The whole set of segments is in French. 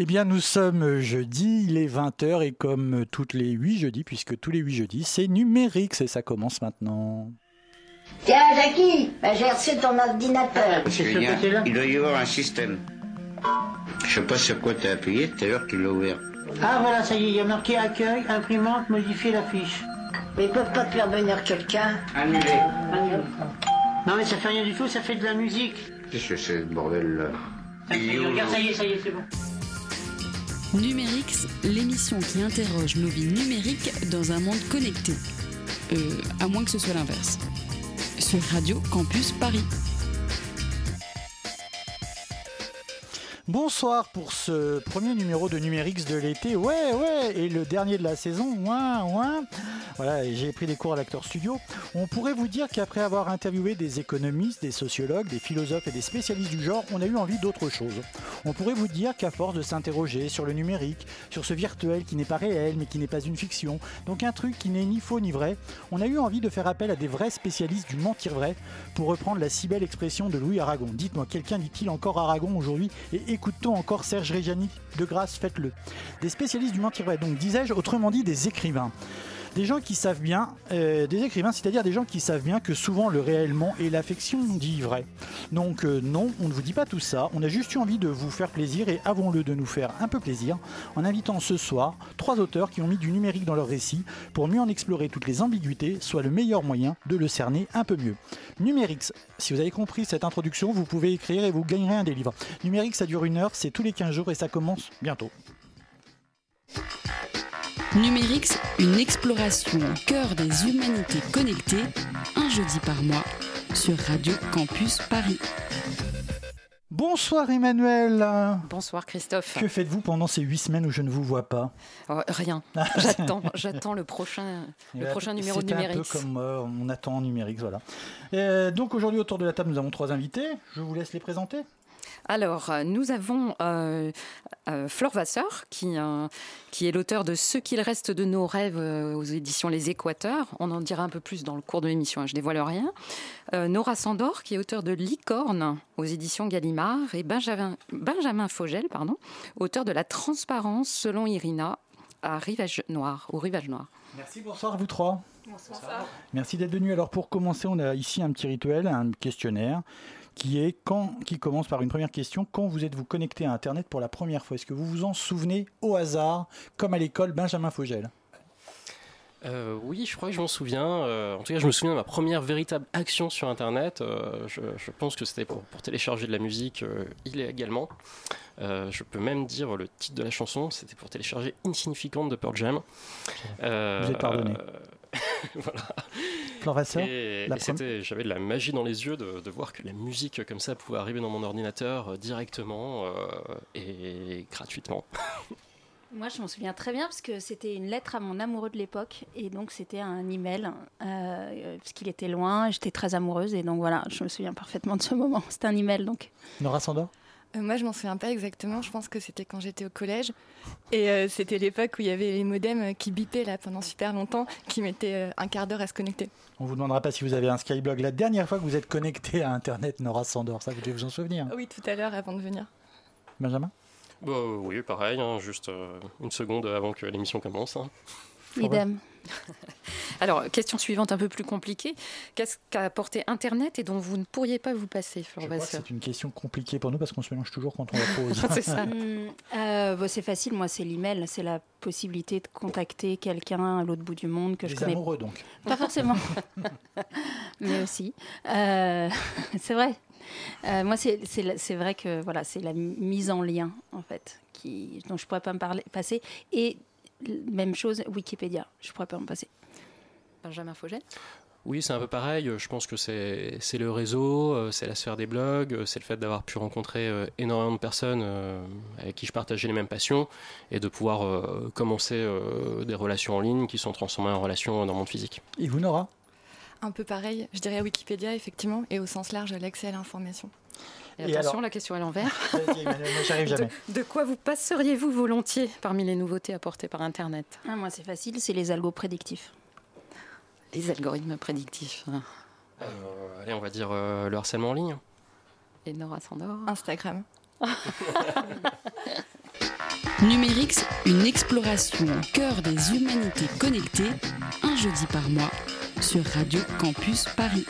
Eh bien, nous sommes jeudi, il est 20h et comme toutes les 8 jeudis, puisque tous les 8 jeudis, c'est numérique et ça commence maintenant. Tiens, Jackie, bah, j'ai reçu ton ordinateur. Julien, il doit y avoir un système. Je sais pas sur quoi t'as appuyé tout à l'heure qu'il l'a ouvert. Ah voilà, ça y est, il y a marqué accueil, imprimante, modifier la fiche. Mais ils peuvent pas te faire venir quelqu'un. Annulé. Non mais ça fait rien du tout, ça fait de la musique. Qu'est-ce que c'est ce bordel là Regarde, ça y est, ça y est, c'est bon. Numérix, l'émission qui interroge nos vies numériques dans un monde connecté. Euh, à moins que ce soit l'inverse. Sur Radio Campus Paris. Bonsoir pour ce premier numéro de Numérix de l'été. Ouais, ouais, et le dernier de la saison. Ouin, ouin. Voilà, j'ai pris des cours à l'acteur studio. On pourrait vous dire qu'après avoir interviewé des économistes, des sociologues, des philosophes et des spécialistes du genre, on a eu envie d'autre chose. On pourrait vous dire qu'à force de s'interroger sur le numérique, sur ce virtuel qui n'est pas réel mais qui n'est pas une fiction, donc un truc qui n'est ni faux ni vrai, on a eu envie de faire appel à des vrais spécialistes du mentir vrai pour reprendre la si belle expression de Louis Aragon. Dites-moi, quelqu'un dit-il encore Aragon aujourd'hui et écoute-t-on encore Serge Reggiani? De grâce, faites-le. Des spécialistes du mentir donc disais-je, autrement dit des écrivains. Des gens qui savent bien, euh, des écrivains, c'est-à-dire des gens qui savent bien que souvent le réellement et l'affection dit vrai. Donc euh, non, on ne vous dit pas tout ça, on a juste eu envie de vous faire plaisir et avons-le de nous faire un peu plaisir en invitant ce soir trois auteurs qui ont mis du numérique dans leur récit pour mieux en explorer toutes les ambiguïtés, soit le meilleur moyen de le cerner un peu mieux. Numérix, si vous avez compris cette introduction, vous pouvez écrire et vous gagnerez un des livres. Numérique, ça dure une heure, c'est tous les 15 jours et ça commence bientôt. Numérix, une exploration au cœur des humanités connectées, un jeudi par mois, sur Radio Campus Paris. Bonsoir Emmanuel Bonsoir Christophe. Que faites-vous pendant ces huit semaines où je ne vous vois pas Oh, rien. J'attends, j'attends le prochain, le prochain numéro de c'était un Numérix. peu comme euh, on attend en numérique, voilà. Euh, donc aujourd'hui autour de la table nous avons trois invités. Je vous laisse les présenter. Alors, euh, nous avons euh, euh, Flore Vasseur, qui, euh, qui est l'auteur de Ce qu'il reste de nos rêves euh, aux éditions Les Équateurs. On en dira un peu plus dans le cours de l'émission, hein, je dévoile rien. Euh, Nora Sandor, qui est auteur de Licorne aux éditions Gallimard. Et Benjamin, Benjamin Fogel, pardon, auteur de La transparence selon Irina à Rivage Noir, au Rivage Noir. Merci, bonsoir à vous trois. Merci d'être venus. Alors pour commencer, on a ici un petit rituel, un questionnaire qui est quand, qui commence par une première question. Quand vous êtes-vous connecté à Internet pour la première fois? Est-ce que vous vous en souvenez au hasard, comme à l'école Benjamin Fogel Euh, oui, je crois que je m'en souviens. Euh, en tout cas, je me souviens de ma première véritable action sur Internet. Euh, je, je pense que c'était pour, pour télécharger de la musique illégalement. Je peux même dire le titre de la chanson. C'était pour télécharger Insignificant de Pearl Jam. Vous êtes pardonné. voilà. Vasseur c'était, j'avais de la magie dans les yeux de, de voir que la musique comme ça pouvait arriver dans mon ordinateur euh, directement euh, et gratuitement. Moi, je m'en souviens très bien parce que c'était une lettre à mon amoureux de l'époque et donc c'était un email euh, parce qu'il était loin. et J'étais très amoureuse et donc voilà, je me souviens parfaitement de ce moment. C'était un email donc. Nora Sandor? Euh, moi, je m'en souviens pas exactement. Je pense que c'était quand j'étais au collège. Et euh, c'était l'époque où il y avait les modems euh, qui bipaient là pendant super longtemps, qui mettaient euh, un quart d'heure à se connecter. On vous demandera pas si vous avez un Skyblog. La dernière fois que vous êtes connecté à Internet, Nora Sandor, ça vous devez vous en souvenir. Oui, tout à l'heure avant de venir. Benjamin? Bah, oui, pareil, hein, juste euh, une seconde avant que l'émission commence. hein. Idem. Alors, question suivante un peu plus compliquée. Qu'est-ce qu'a apporté Internet et dont vous ne pourriez pas vous passer, Flore Je crois que Vasseur c'est une question compliquée pour nous parce qu'on se mélange toujours quand on la pose. C'est ça. Hum, euh, bah, c'est facile, moi c'est l'email, c'est la possibilité de contacter quelqu'un à l'autre bout du monde que je connais amoureux donc. Pas forcément, mais aussi. Euh, c'est vrai. Euh, moi, c'est c'est la- c'est vrai que voilà, c'est la mise en lien en fait, qui, dont je pourrais pas me parler, passer. Et même chose, Wikipédia, je pourrais pas me passer. Benjamin Fogel Oui, c'est un peu pareil. Je pense que c'est le réseau, euh, c'est la sphère des blogs, euh, c'est le fait d'avoir pu rencontrer euh, énormément de personnes euh, avec qui je partageais les mêmes passions et de pouvoir euh, commencer euh, des relations en ligne qui sont transformées en relations dans le monde physique. Et vous, Nora? Un peu pareil, je dirais Wikipédia, effectivement, et au sens large, l'accès à l'information. Et Et attention, alors la question à l'envers. Vas-y, Emmanuel, moi, j'arrive De, jamais. de quoi vous passeriez-vous volontiers parmi les nouveautés apportées par Internet? Ah, moi, c'est facile, c'est les algos prédictifs. Les algorithmes prédictifs. hein. Euh, allez, on va dire euh, le harcèlement en ligne. Et Nora Sandor Instagram. Numérix, une exploration au cœur des humanités connectées, un jeudi par mois sur Radio Campus Paris.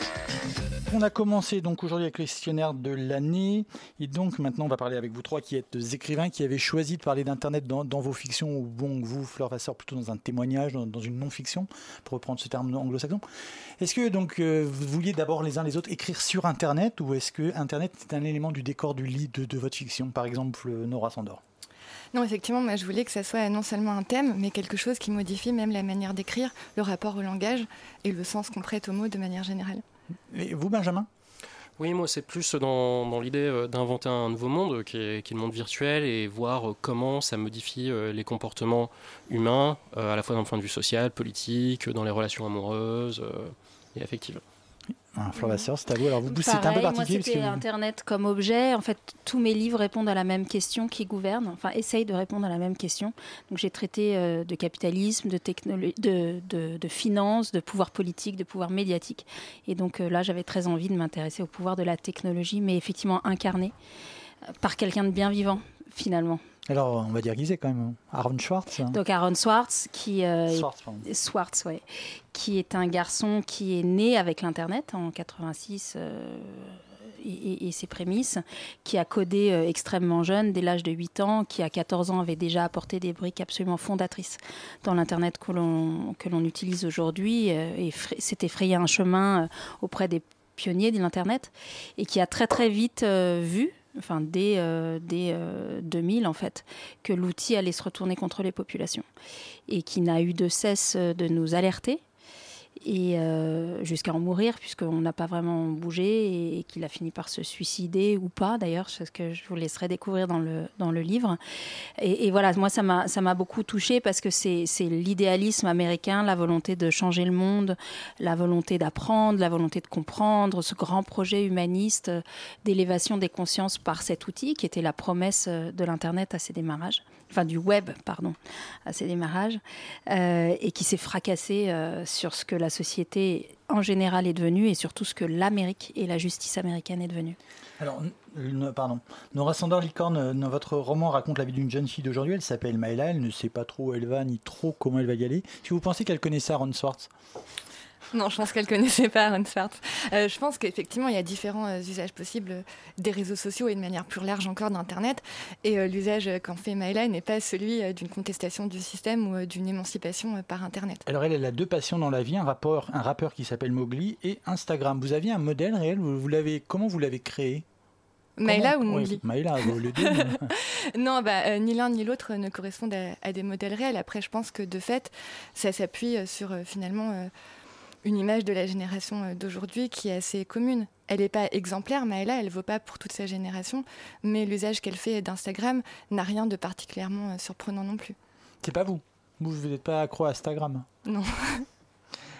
On a commencé donc aujourd'hui avec le questionnaire de l'année et donc maintenant on va parler avec vous trois qui êtes écrivains qui avez choisi de parler d'internet dans, vos fictions ou bon vous Fleur Vasseur plutôt dans un témoignage dans, une non-fiction pour reprendre ce terme anglo-saxon. Est-ce que donc euh, vous vouliez d'abord les uns les autres écrire sur internet ou est-ce que internet est un élément du décor du lit de, de votre fiction par exemple Nora Sandor? Non, effectivement, moi je voulais que ça soit non seulement un thème, mais quelque chose qui modifie même la manière d'écrire, le rapport au langage et le sens qu'on prête aux mots de manière générale. Et vous, Benjamin? Oui, moi c'est plus dans, l'idée euh, d'inventer un nouveau monde qui est, le monde virtuel et voir euh, comment ça modifie euh, les comportements humains, à la fois d'un point de vue social, politique, dans les relations amoureuses et affectives. Un c'est à vous. Alors, vous, c'est un peu particulier. Moi, c'était Internet comme objet. En fait, tous mes livres répondent à la même question qui gouverne, enfin, essayent de répondre à la même question. Donc, j'ai traité euh, de capitalisme, de, de, de, de finance, de pouvoir politique, de pouvoir médiatique. Et donc, euh, là, j'avais très envie de m'intéresser au pouvoir de la technologie, mais effectivement incarné euh, par quelqu'un de bien vivant, finalement. Alors, on va dire qui quand même Aaron Schwartz. Hein. Donc Aaron Schwartz, qui, euh, Schwartz, ouais, qui est un garçon qui est né avec l'Internet en 86 euh, et, ses prémices, qui a codé euh, extrêmement jeune, dès l'âge de 8 ans, qui à 14 ans avait déjà apporté des briques absolument fondatrices dans l'Internet que l'on utilise aujourd'hui et s'était frayé un chemin auprès des pionniers de l'Internet et qui a très très vite vu enfin dès, euh, dès 2000 euh, en fait, que l'outil allait se retourner contre les populations et qui n'a eu de cesse de nous alerter et euh, jusqu'à en mourir puisqu'on n'a pas vraiment bougé et, qu'il a fini par se suicider ou pas d'ailleurs ce que je vous laisserai découvrir dans le, dans le livre. Et, voilà moi ça m'a ça m'a beaucoup touché parce que c'est l'idéalisme américain la volonté de changer le monde la volonté d'apprendre la volonté de comprendre ce grand projet humaniste d'élévation des consciences par cet outil qui était la promesse de l'internet à ses démarrages enfin du web, pardon, à ses démarrages, euh, et qui s'est fracassé euh, sur ce que la société en général est devenue et surtout ce que l'Amérique et la justice américaine est devenue. Alors, pardon. Nora Sandor Licorne, dans votre roman raconte la vie d'une jeune fille d'aujourd'hui. Elle s'appelle Maëla. Elle ne sait pas trop où elle va ni trop comment elle va y aller. Si vous pensez qu'elle connaissait Aaron Swartz? Non, je pense qu'elle connaissait pas Aaron Swartz. Euh, je pense qu'effectivement, il y a différents euh, usages possibles des réseaux sociaux et de manière plus large encore d'Internet. Et euh, l'usage qu'en fait Maëla n'est pas celui d'une contestation du système ou d'une émancipation par Internet. Alors elle, elle a deux passions dans la vie, un, rapport, un rappeur qui s'appelle Mowgli et Instagram. Vous aviez un modèle réel? Vous, l'avez, Comment vous l'avez créé? Maëla ou Mowgli? Maëla, le deux. non, bah, ni l'un ni l'autre ne correspondent à, à, des modèles réels. Après, je pense que de fait, ça s'appuie sur finalement une image de la génération euh, d'aujourd'hui qui est assez commune. Elle n'est pas exemplaire, mais elle ne vaut pas pour toute sa génération, mais l'usage qu'elle fait d'Instagram n'a rien de particulièrement euh, surprenant non plus. C'est pas vous Vous n'êtes pas accro à Instagram Non.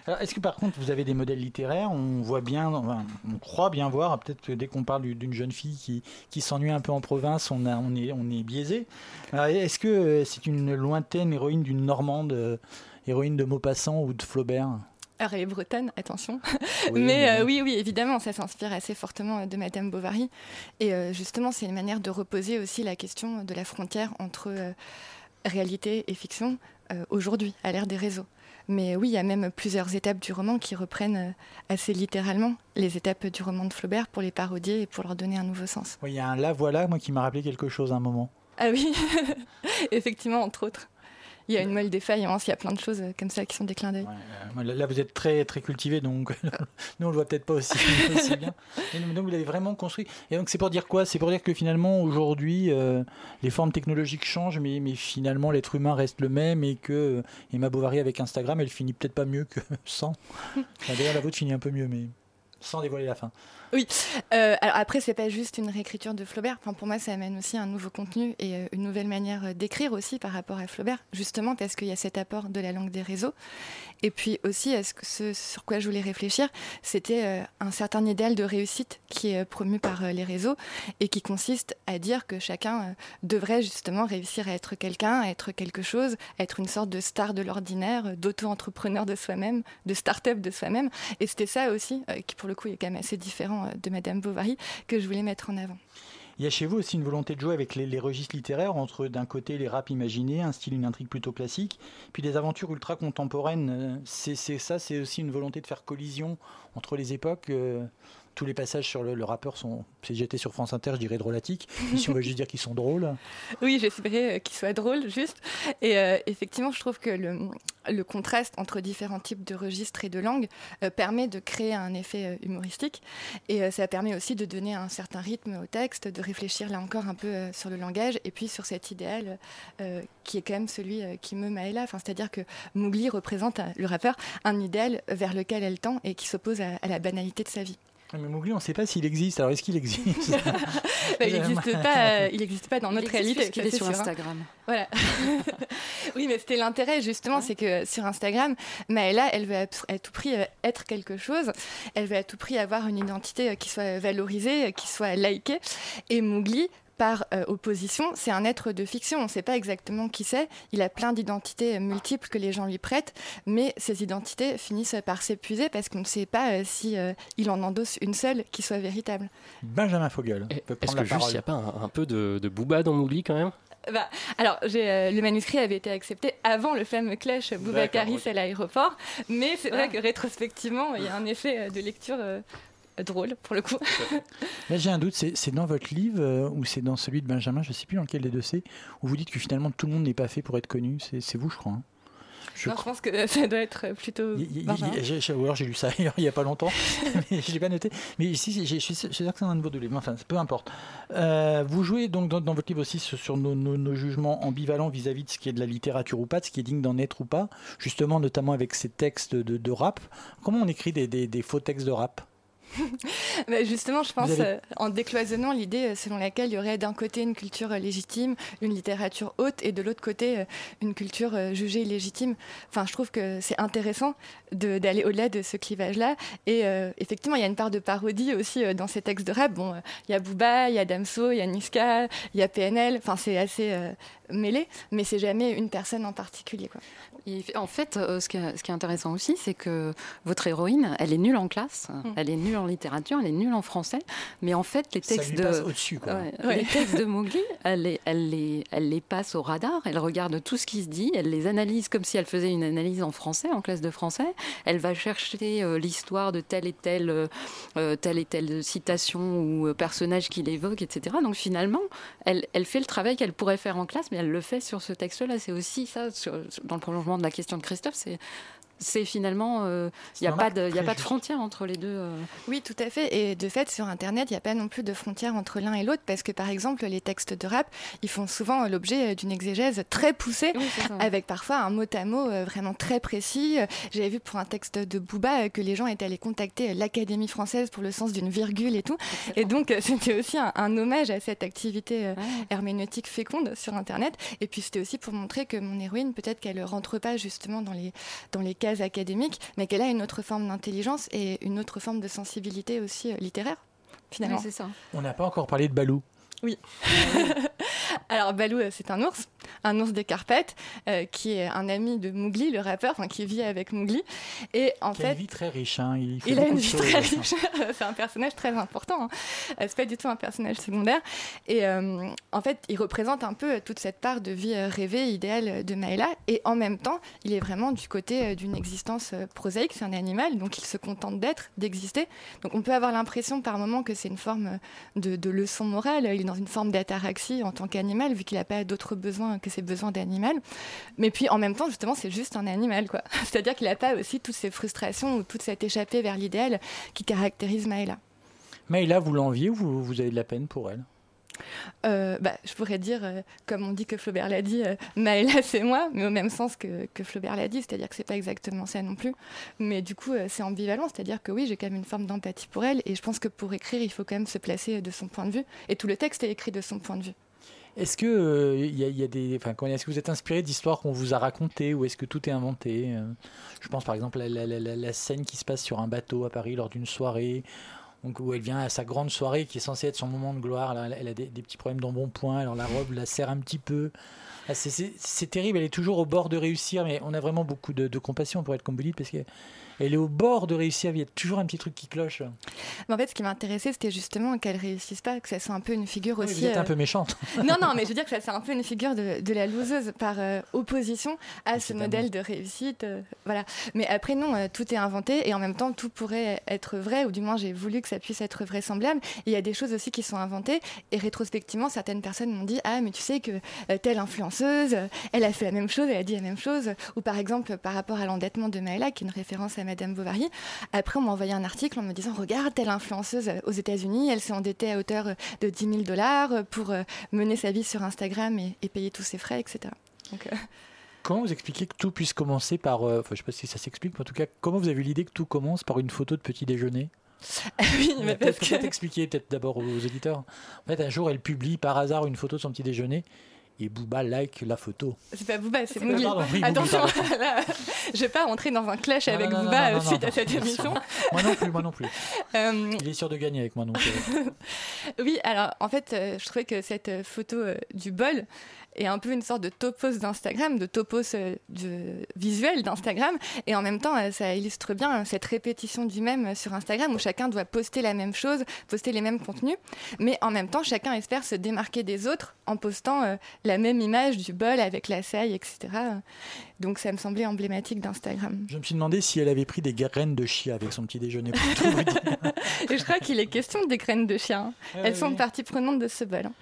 Alors, est-ce que par contre vous avez des modèles littéraires? On voit bien, on croit bien voir, peut-être que dès qu'on parle d'une jeune fille qui, qui s'ennuie un peu en province, on, a, on, est, on est biaisé. Est-ce que euh, c'est une lointaine héroïne d'une Normande, héroïne de Maupassant ou de Flaubert? Alors elle est bretonne, attention. mais euh, oui, oui, évidemment, ça s'inspire assez fortement de Madame Bovary. Et euh, justement, c'est une manière de reposer aussi la question de la frontière entre euh, réalité et fiction aujourd'hui, à l'ère des réseaux. Mais oui, il y a même plusieurs étapes du roman qui reprennent assez littéralement les étapes du roman de Flaubert pour les parodier et pour leur donner un nouveau sens. Oui, il y a un là voilà, moi qui m'a rappelé quelque chose à un moment. Ah oui, effectivement, entre autres il y a une moelle défaillance, il y a plein de choses comme ça qui sont des clins d'œil. là, vous êtes très très cultivé, donc nous on le voit peut-être pas aussi, bien. donc vous l'avez vraiment construit. Et donc c'est pour dire quoi? C'est pour dire que finalement aujourd'hui euh, les formes technologiques changent, mais, mais finalement l'être humain reste le même et que euh, Emma Bovary avec Instagram, elle finit peut-être pas mieux que sans. D'ailleurs la vôtre finit un peu mieux, mais sans dévoiler la fin. Oui. Euh, alors après, c'est pas juste une réécriture de Flaubert. Enfin, pour moi, ça amène aussi un nouveau contenu et euh, une nouvelle manière euh, d'écrire aussi par rapport à Flaubert, justement parce qu'il y a cet apport de la langue des réseaux. Et puis aussi, ce, que ce sur quoi je voulais réfléchir, c'était un certain idéal de réussite qui est promu par les réseaux et qui consiste à dire que chacun devrait justement réussir à être quelqu'un, à être quelque chose, à être une sorte de star de l'ordinaire, d'auto-entrepreneur de soi-même, de start-up de soi-même. Et c'était ça aussi, qui pour le coup est quand même assez différent euh, de Madame Bovary que je voulais mettre en avant. Il y a chez vous aussi une volonté de jouer avec les, registres littéraires, entre d'un côté les rap imaginés, un style, une intrigue plutôt classique, puis des aventures ultra contemporaines. Euh, C'est c'est ça, c'est aussi une volonté de faire collision entre les époques. euh, tous les passages sur le, le rappeur sont, si j'étais sur France Inter, je dirais drôlatiques. Si on veut juste dire qu'ils sont drôles. Oui, j'espérais euh, qu'il soit drôle, juste. Et euh, effectivement, je trouve que le, le contraste entre différents types de registres et de langues euh, permet de créer un effet humoristique. Et euh, ça permet aussi de donner un certain rythme au texte, de réfléchir là encore un peu sur le langage et puis sur cet idéal qui est quand même celui qui me Maëla. Enfin, C'est-à-dire que Mowgli représente, le rappeur, un idéal vers lequel elle tend et qui s'oppose à, à la banalité de sa vie. Mais Mowgli, on ne sait pas s'il existe. Alors est-ce qu'il existe Bah, il n'existe pas, euh, il n'existe pas dans notre Il existe réalité. puisqu'il ça, est sur sûr, hein. Instagram. Voilà. oui, mais c'était l'intérêt justement, c'est que sur Instagram, Maëla, elle veut à tout- à tout prix euh, être quelque chose. Elle veut à tout prix avoir une identité euh, qui soit valorisée, euh, qui soit likée. Et Mowgli, par euh, opposition, c'est un être de fiction. On ne sait pas exactement qui c'est. Il a plein d'identités euh, multiples que les gens lui prêtent, mais ces identités finissent par s'épuiser parce qu'on ne sait pas euh, si euh, il en endosse une seule qui soit véritable. Benjamin Fogel Est-ce que la juste, il n'y a pas un, un peu de, de Booba dans Mouli quand même? Bah, alors, j'ai, euh, le manuscrit avait été accepté avant le fameux clash Boubacaris à l'aéroport, mais c'est vrai que rétrospectivement, il y a un effet de lecture euh, drôle pour le coup. Là, j'ai un doute, c'est c'est dans votre livre euh, ou c'est dans celui de Benjamin, je ne sais plus dans lequel des deux c'est, où vous dites que finalement tout le monde n'est pas fait pour être connu. C'est c'est vous, je crois. hein. Je Non, je crois. pense que ça doit être plutôt. Ou alors j'ai lu ça il n'y a pas longtemps, mais je l'ai pas noté. Mais ici, je suis sûr que c'est un de vos deux livres, enfin, peu importe. Euh, vous jouez donc dans, dans votre livre aussi sur, sur nos, nos- nos jugements ambivalents vis-à-vis de ce qui est de la littérature ou pas, de ce qui est digne d'en être ou pas, justement notamment avec ces textes de, de rap. Comment on écrit des, des- des faux textes de rap? Bah, justement, je pense avez- euh, en décloisonnant l'idée euh, selon laquelle il y aurait d'un côté une culture euh, légitime, une littérature haute, et de l'autre côté une culture jugée illégitime. Enfin, je trouve que c'est intéressant d'aller au-delà de ce clivage-là. Et euh, effectivement, il y a une part de parodie aussi euh, dans ces textes de rap. Bon, euh, il y a Booba, il y a Damso, il y a Niska, il y a PNL. Enfin, c'est assez euh, mêlé, mais c'est jamais une personne en particulier. Quoi. Et en fait, euh, ce qui est, ce qui est intéressant aussi, c'est que votre héroïne, elle est nulle en classe, elle est nulle en littérature, elle est nulle en français, mais en fait, les textes de passe au-dessus, quoi. Ouais, Ouais. les textes de Mowgli, elle les, elle les, elle les passe au radar, elle regarde tout ce qui se dit, elle les analyse comme si elle faisait une analyse en français, en classe de français. Elle va chercher euh, l'histoire de telle et telle, euh, euh, citation ou personnage qu'il évoque, etc. Donc finalement, elle, fait le travail qu'elle pourrait faire en classe, mais elle le fait sur ce texte-là. C'est aussi ça, dans le prolongement de la question de Christophe, c'est c'est finalement, euh, il n'y a, pas de- il y a pas de frontière entre les deux. euh. Oui, tout à fait. Et de fait, sur Internet, il n'y a pas non plus de frontière entre l'un et l'autre, parce que par exemple, les textes de rap, ils font souvent euh, l'objet euh, d'une exégèse très poussée, Oui, avec parfois un mot à mot euh, vraiment très précis. Euh, J'avais vu pour un texte de Booba euh, que les gens étaient allés contacter euh, l'Académie française pour le sens d'une virgule et tout. Et donc, euh, c'était aussi un, un hommage à cette activité euh, Ouais. herméneutique féconde sur Internet. Et puis, c'était aussi pour montrer que mon héroïne, peut-être qu'elle ne rentre pas justement dans les, dans les cases académiques, mais qu'elle a une autre forme d'intelligence et une autre forme de sensibilité aussi euh, littéraire, finalement. Oui, c'est ça. On n'a pas encore parlé de Balou. Alors Balou, euh, c'est un ours, un ours des Carpates, euh, qui est un ami de Mowgli, le rappeur, enfin qui vit avec Mowgli. Et en Qui a fait, une vie très riche. Hein. Il, fait il a une vie très riche. c'est un personnage très important. Hein. Euh, C'est pas du tout un personnage secondaire. Et euh, en fait, il représente un peu toute cette part de vie rêvée, idéale de Maëla. Et en même temps, il est vraiment du côté d'une existence prosaïque. C'est un animal, donc il se contente d'être, d'exister. Donc on peut avoir l'impression par moment que c'est une forme de, de leçon morale. Il est dans une forme d'ataraxie en tant qu'animal, vu qu'il n'a pas d'autres besoins que ses besoins d'animal. Mais puis en même temps, justement, c'est juste un animal, quoi. C'est-à-dire qu'il n'a pas aussi toutes ces frustrations ou toute cette échappée vers l'idéal qui caractérise Maëla. Maëla, vous l'enviez ou vous, vous avez de la peine pour elle? Euh, bah, je pourrais dire, euh, comme on dit que Flaubert l'a dit, euh, Maëla c'est moi, mais au même sens que, que Flaubert l'a dit, c'est-à-dire que c'est pas exactement ça non plus. Mais du coup, c'est ambivalent, c'est-à-dire que oui, j'ai quand même une forme d'empathie pour elle, et je pense que pour écrire, il faut quand même se placer de son point de vue, et tout le texte est écrit de son point de vue. Est-ce que euh, y, a- des, enfin, est-ce que vous êtes inspiré d'histoires qu'on vous a racontées ou est-ce que tout est inventé Euh, Je pense par exemple à la, scène qui se passe sur un bateau à Paris lors d'une soirée. Où elle vient à sa grande soirée qui est censée être son moment de gloire. Elle, a- des, petits problèmes d'embonpoint, alors la robe la serre un petit peu. Ah, c'est- terrible, elle est toujours au bord de réussir, mais on a vraiment beaucoup de, compassion pour être Combelite parce qu'elle elle est au bord de réussir, il y a toujours un petit truc qui cloche. Mais en fait, ce qui m'intéressait, c'était justement qu'elle réussisse pas, que ça soit un peu une figure Oui, aussi. vous êtes un euh, peu méchante. non, non, mais je veux dire que ça c'est un peu une figure de, de la loseuse par euh, opposition à ce modèle de réussite. euh, voilà. Mais après, non, euh, tout est inventé et en même temps, tout pourrait être vrai, ou du moins, j'ai voulu que ça puisse être vraisemblable. Il y a des choses aussi qui sont inventées. Et rétrospectivement, certaines personnes m'ont dit Ah, mais tu sais que telle influenceuse, elle a fait la même chose, elle a dit la même chose. Ou par exemple, par rapport à l'endettement de Maëla, qui est une référence à Madame Bovary. Après, on m'a envoyé un article en me disant Regarde, telle influenceuse euh, aux États-Unis, elle s'est endettée à hauteur euh, de 10 000 dollars pour euh, mener sa vie sur Instagram et, et payer tous ses frais, etc. Donc, euh, Comment vous expliquez que tout puisse commencer par. euh, Enfin, je sais pas si ça s'explique, mais en tout cas, comment vous avez eu l'idée que tout commence par une photo de petit déjeuner? Oui, Mais Peut-être que expliquer peut-être d'abord aux auditeurs. En fait, un jour, elle publie par hasard une photo de son petit déjeuner et Booba like la photo. c'est pas Booba, c'est Ah, oui, Mowgli, Attention, là, je vais pas rentrer dans un clash Non, avec non, non, Booba non, non, suite non, à cette non, émission. Moi non plus, moi non plus. Euh, Il est sûr de gagner avec moi, donc. euh, Oui, alors en fait, euh, je trouvais que cette photo du bol est un peu une sorte de topos d'Instagram, de topos euh, de visuel d'Instagram, et en même temps, euh, ça illustre bien euh, cette répétition du même euh, sur Instagram où chacun doit poster la même chose, poster les mêmes contenus, mais en même temps, chacun espère se démarquer des autres en postant euh, la même image du bol avec la saille, etc. Donc ça me semblait emblématique d'Instagram. Je me suis demandé si elle avait pris des graines de chia avec son petit déjeuner. pour. Et je crois qu'il est question des graines de chien. Ouais, Elles sont partie prenante de ce bol. hein.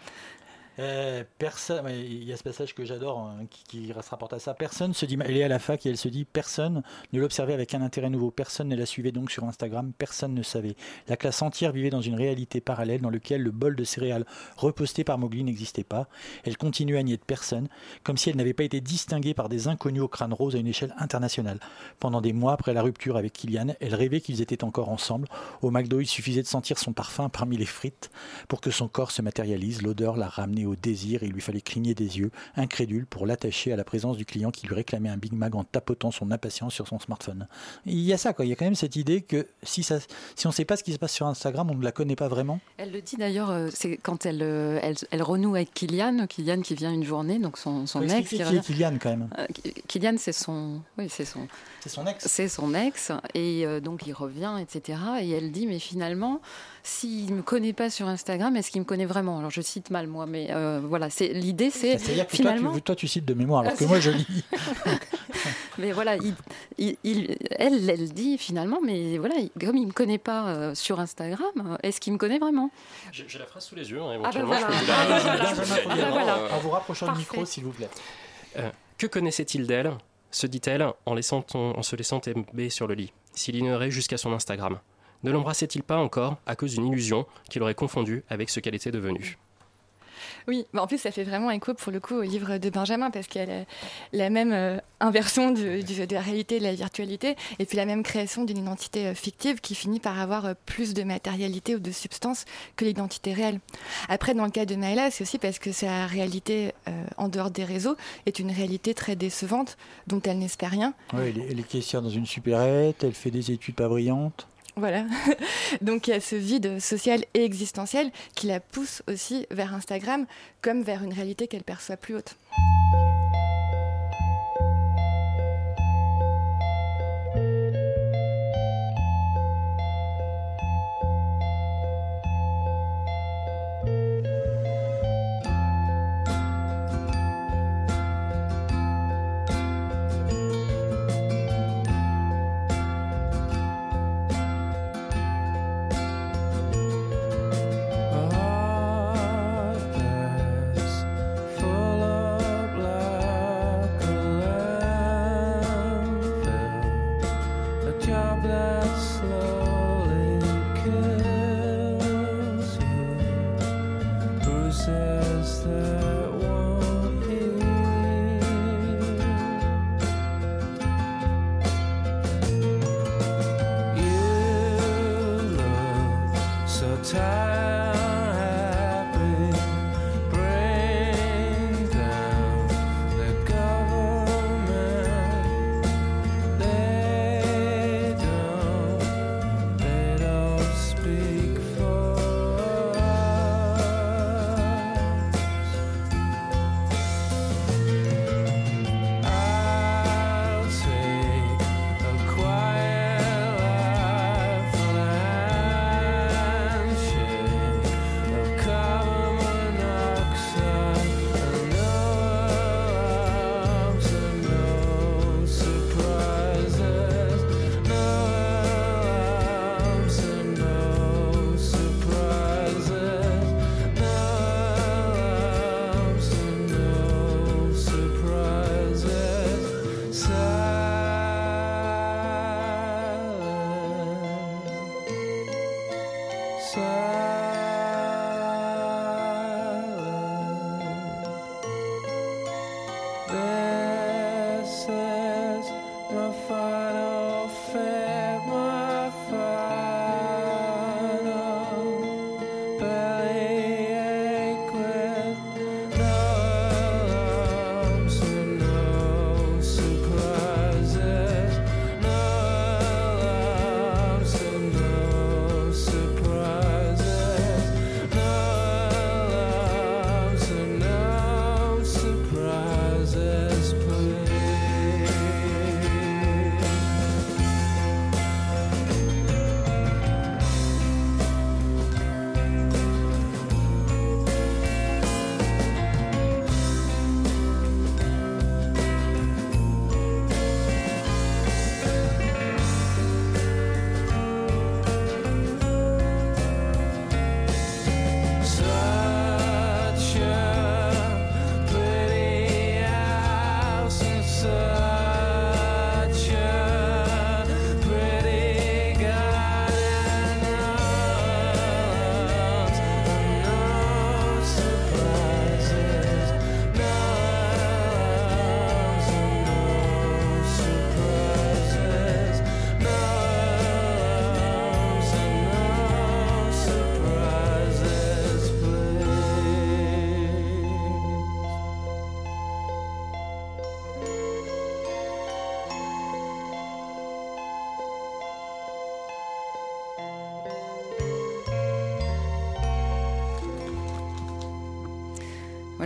Euh, personne, il y a ce passage que j'adore hein, qui, qui se rapporte à ça. Personne se dit, elle est à la fac et elle se dit, personne ne l'observait avec un intérêt nouveau. Personne ne la suivait donc sur Instagram. Personne ne savait. La classe entière vivait dans une réalité parallèle dans laquelle le bol de céréales reposté par Mowgli n'existait pas. Elle continuait à nier de personne, comme si elle n'avait pas été distinguée par des inconnus au crâne rose à une échelle internationale. Pendant des mois après la rupture avec Kylian, elle rêvait qu'ils étaient encore ensemble. Au McDo, il suffisait de sentir son parfum parmi les frites pour que son corps se matérialise. L'odeur la ramenait au désir et il lui fallait cligner des yeux, incrédule, pour l'attacher à la présence du client qui lui réclamait un Big Mac en tapotant son impatience sur son smartphone. Il y a ça, quoi. Il y a quand même cette idée que si, ça, si on ne sait pas ce qui se passe sur Instagram, on ne la connaît pas vraiment. Elle le dit d'ailleurs, euh, c'est quand elle, euh, elle, elle renoue avec Kylian, Kylian qui vient une journée, donc son, ex qui est. Kylian quand même. Euh, Kylian, c'est son, oui, c'est son, C'est son ex. c'est son ex, et donc il revient, etc. Et elle dit, mais finalement, s'il me connaît pas sur Instagram, est-ce qu'il me connaît vraiment? Alors je cite mal moi, mais euh, voilà, c'est l'idée, c'est C'est-à-dire que finalement, toi tu, toi, tu cites de mémoire, alors que moi je lis. mais voilà, il, il- il- elle, elle dit finalement, mais voilà, il- comme il me connaît pas euh, sur Instagram, euh, est-ce qu'il me connaît vraiment? J'ai la phrase sous les yeux, hein, Ah ben éventuellement. voilà. je peux vous la- Ah ben voilà. Ah voilà. En vous rapprochant Parfait. du micro, s'il vous plaît. Euh, que connaissait-il d'elle? se dit-elle en se laissant tomber sur le lit, s'il ignorait jusqu'à son Instagram Ne l'embrassait-il pas encore à cause d'une illusion qu'il aurait confondue avec ce qu'elle était devenue? Oui, bah, en plus ça fait vraiment écho pour le coup au livre de Benjamin parce qu'il y a la, la même euh, inversion de la réalité et de la virtualité et puis la même création d'une identité euh, fictive qui finit par avoir euh, plus de matérialité ou de substance que l'identité réelle. Après, dans le cas de Maëla, c'est aussi parce que sa réalité euh, en dehors des réseaux est une réalité très décevante dont elle n'espère rien. Ouais, elle, est, elle est caissière dans une supérette, elle fait des études pas brillantes. Voilà. Donc il y a ce vide social et existentiel qui la pousse aussi vers Instagram comme vers une réalité qu'elle perçoit plus haute.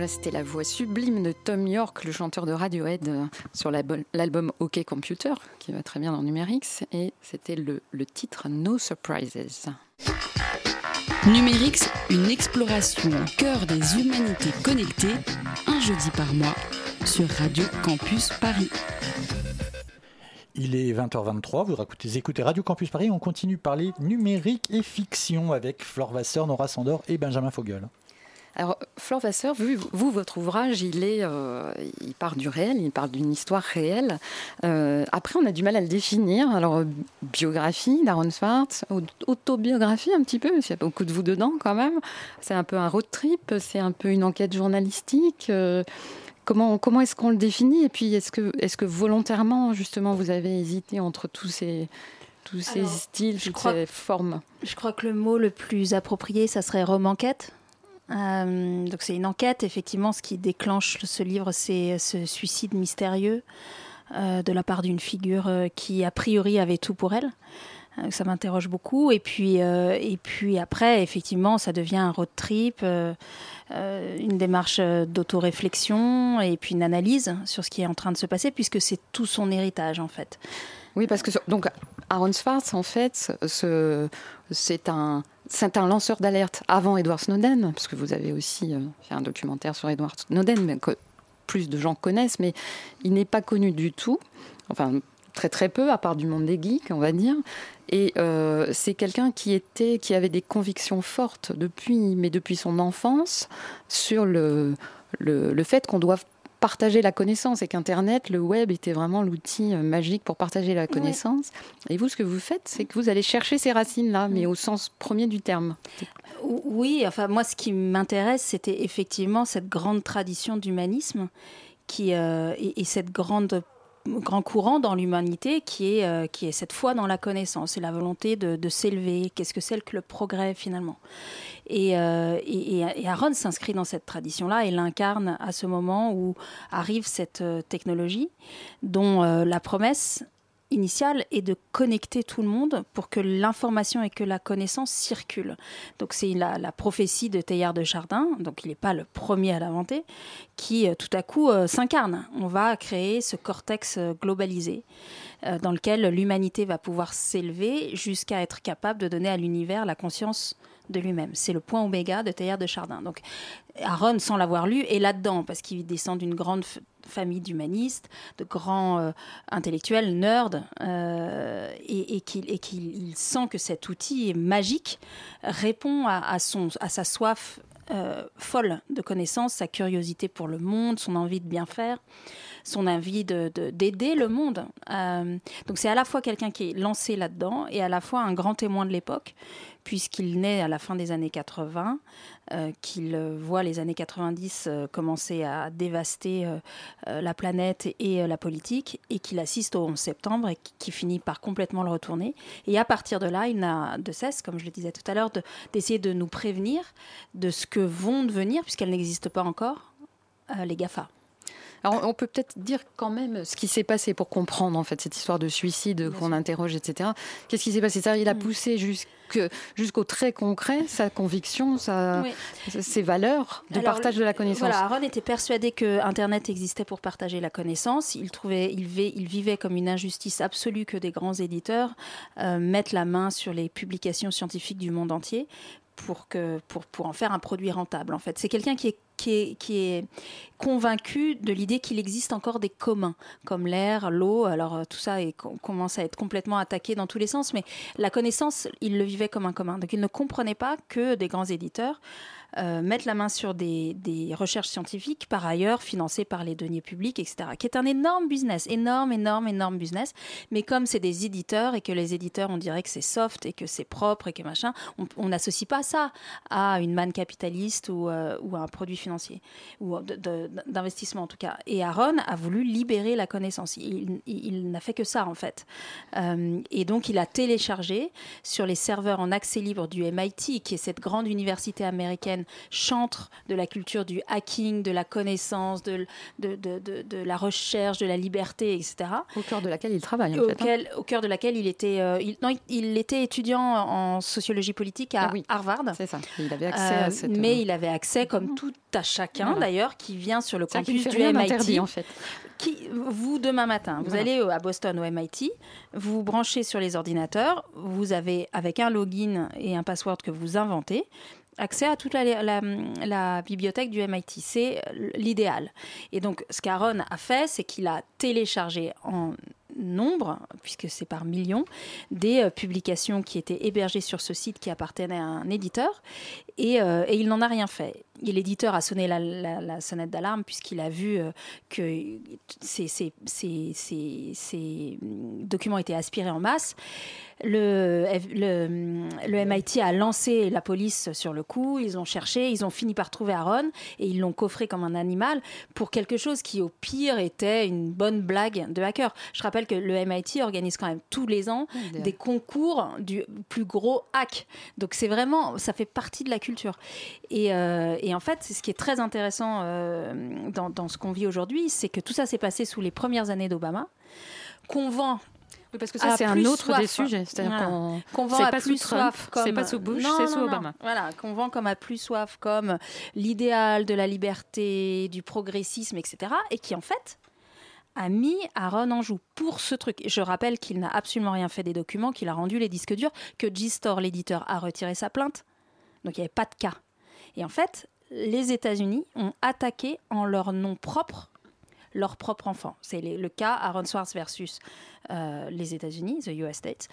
Voilà, c'était la voix sublime de Tom York, le chanteur de Radiohead, euh, sur l'album OK Computer, qui va très bien dans Numérix, et c'était le, le titre No Surprises. Numérix, une exploration au cœur des humanités connectées, un jeudi par mois, sur Radio Campus Paris. Il est 20h23, vous écoutez Radio Campus Paris, on continue de parler numérique et fiction avec Flore Vasseur, Nora Sandor et Benjamin Fogel. Alors, Flore Vasseur, vous, votre ouvrage, il, est, euh, il part du réel, il parle d'une histoire réelle. Euh, après, on a du mal à le définir. Alors, biographie d'Aaron Swartz, autobiographie un petit peu, il y a beaucoup de vous dedans quand même. C'est un peu un road trip, c'est un peu une enquête journalistique. Euh, comment comment est-ce qu'on le définit? Et puis, est-ce que, est que volontairement, justement, vous avez hésité entre tous ces tous ces styles, toutes ces formes? Je crois que le mot le plus approprié, ça serait romanquette. Euh, donc c'est une enquête, effectivement, ce qui déclenche ce livre, c'est ce suicide mystérieux euh, de la part d'une figure euh, qui, a priori, avait tout pour elle. ça m'interroge beaucoup. Et puis, et puis après, effectivement, ça devient un road trip, une démarche d'autoréflexion et puis une analyse sur ce qui est en train de se passer, puisque c'est tout son héritage, en fait. Oui, parce que donc Aaron Swartz, en fait, c'est un c'est un lanceur d'alerte avant Edward Snowden, parce que vous avez aussi euh, fait un documentaire sur Edward Snowden, que plus de gens connaissent, mais il n'est pas connu du tout, enfin très très peu, à part du monde des geeks, on va dire. Et euh, c'est quelqu'un qui était, qui avait des convictions fortes depuis, mais depuis son enfance, sur le, le, le fait qu'on doive partager la connaissance et qu'Internet, le web était vraiment l'outil euh, magique pour partager la connaissance. Et vous, ce que vous faites, c'est que vous allez chercher ces racines-là, mais au sens premier du terme. Oui, enfin moi, ce qui m'intéresse, c'était effectivement cette grande tradition d'humanisme qui euh, et, cette grande grand courant dans l'humanité qui est, euh, qui est cette foi dans la connaissance et la volonté de, s'élever. Qu'est-ce que c'est que le progrès finalement? Euh, et, Aaron s'inscrit dans cette tradition-là et l'incarne à ce moment où arrive cette euh, technologie dont la promesse initiale est de connecter tout le monde pour que l'information et que la connaissance circulent. Donc c'est la, prophétie de Teilhard de Chardin, donc il n'est pas le premier à l'inventer, qui tout à coup s'incarne. On va créer ce cortex globalisé dans lequel l'humanité va pouvoir s'élever jusqu'à être capable de donner à l'univers la conscience de lui-même. C'est le point oméga de Teilhard de Chardin. Donc Aaron, sans l'avoir lu, est là-dedans, parce qu'il descend d'une grande famille d'humanistes, de grands euh, intellectuels, nerds, euh, et, qu'il sent que cet outil magique répond à, son, à sa soif euh, folle de connaissances, sa curiosité pour le monde, son envie de bien faire son envie d'aider de, le monde. donc c'est à la fois quelqu'un qui est lancé là-dedans et à la fois un grand témoin de l'époque, puisqu'il naît à la fin des années 80, euh, qu'il voit les années 90 euh, commencer à dévaster euh, la planète et la politique, et qu'il assiste au 11 septembre et qui finit par complètement le retourner. Et à partir de là, il n'a de cesse, comme je le disais tout à l'heure, d'essayer de, nous prévenir de ce que vont devenir, puisqu'elles n'existent pas encore, les GAFA. Alors, on peut peut-être dire quand même ce qui s'est passé pour comprendre en fait cette histoire de suicide qu'on interroge, etc. Qu'est-ce qui s'est passé? Il a mm. poussé jusqu'au très concret sa conviction, sa, ses valeurs de partage de la connaissance. Voilà, Aaron était persuadé que Internet existait pour partager la connaissance. Il trouvait, il vivait, il vivait comme une injustice absolue que des grands éditeurs euh, mettent la main sur les publications scientifiques du monde entier pour, que, pour, pour en faire un produit rentable. En fait, c'est quelqu'un qui est qui est, convaincu de l'idée qu'il existe encore des communs, comme l'air, l'eau. Alors euh, tout ça commence à être complètement attaqué dans tous les sens, mais la connaissance, il le vivait comme un commun. Donc il ne comprenait pas que des grands éditeurs euh, mettre la main sur des, recherches scientifiques, par ailleurs financées par les deniers publics, etc., qui est un énorme business, énorme, énorme, énorme business. Mais comme c'est des éditeurs et que les éditeurs, on dirait que c'est soft et que c'est propre et que machin, on n'associe pas ça à une manne capitaliste ou, euh, à un produit financier, ou d'investissement en tout cas. Et Aaron a voulu libérer la connaissance. Il, n'a fait que ça en fait. Euh, et donc il a téléchargé sur les serveurs en accès libre du MIT, qui est cette grande université américaine chantre de la culture du hacking, de la connaissance, de, de, de, de, la recherche, de la liberté, etc. Au cœur de laquelle il travaille, en fait, hein. Au cœur de laquelle il était, euh, il, non, il, était étudiant en sociologie politique à ah Harvard. C'est ça. Il avait accès à cette... Mais il avait accès, comme mhm. tout à chacun d'ailleurs, qui vient sur le campus du MIT. en fait. Qui, vous, demain matin, vous allez à Boston au MIT, vous vous branchez sur les ordinateurs, vous avez, avec un login et un password que vous inventez, accès à toute la, bibliothèque du MIT. C'est l'idéal. Et donc, ce qu'Aaron a fait, c'est qu'il a téléchargé en nombre, puisque c'est par millions, des euh, publications qui étaient hébergées sur ce site qui appartenait à un éditeur, et, euh, il n'en a rien fait. Et l'éditeur a sonné la, sonnette d'alarme puisqu'il a vu euh, que ces, ces, documents étaient aspirés en masse le, le, MIT a lancé la police sur le coup, ils ont cherché, ils ont fini par trouver Aaron et ils l'ont coffré comme un animal pour quelque chose qui au pire était une bonne blague de hacker. Je rappelle que le MIT organise quand même tous les ans des concours du plus gros hack. Donc c'est vraiment, ça fait partie de la culture. Et, euh, et en fait, ce qui est très intéressant euh, dans, dans ce qu'on vit aujourd'hui, c'est que tout ça s'est passé sous les premières années d'Obama qu'on vend oui, parce que ça, c'est un autre des sujets. C'est-à-dire qu'on vend à plus soif comme. C'est pas sous Bush, c'est sous Obama. Voilà, qu'on vend comme à plus soif, comme l'idéal de la liberté, du progressisme, etc. Et qui, en fait, a mis Aaron en joue pour ce truc. Je rappelle qu'il n'a absolument rien fait des documents, qu'il a rendu les disques durs, que G-Store, l'éditeur, a retiré sa plainte. Donc il n'y avait pas de cas. Et en fait, les États-Unis ont attaqué en leur nom propre leur propre enfant. C'est le cas Aaron Swartz versus euh, les États-Unis, the US States,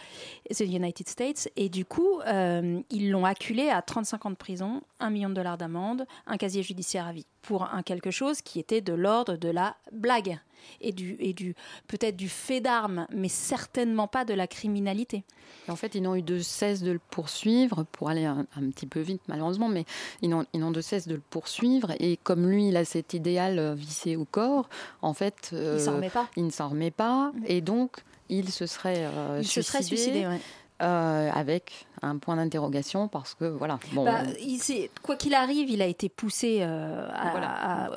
the United States, et du coup, euh, ils l'ont acculé à 35 ans de prison, 1 million de dollars d'amende, un casier judiciaire à vie pour un quelque chose qui était de l'ordre de la blague et du, et du peut-être du fait d'armes, mais certainement pas de la criminalité. en fait, ils n'ont eu de cesse de le poursuivre, pour aller un, petit peu vite malheureusement, mais ils n'ont, de cesse de le poursuivre. Et comme lui, il a cet idéal euh, vissé au corps, en fait, il, s'en remet pas. il ne s'en remet pas. Et donc, il se serait euh, il suicidé. Se serait suicidé euh, avec un point d'interrogation parce que voilà. Bon, bah, quoi qu'il arrive, il a été poussé euh, à,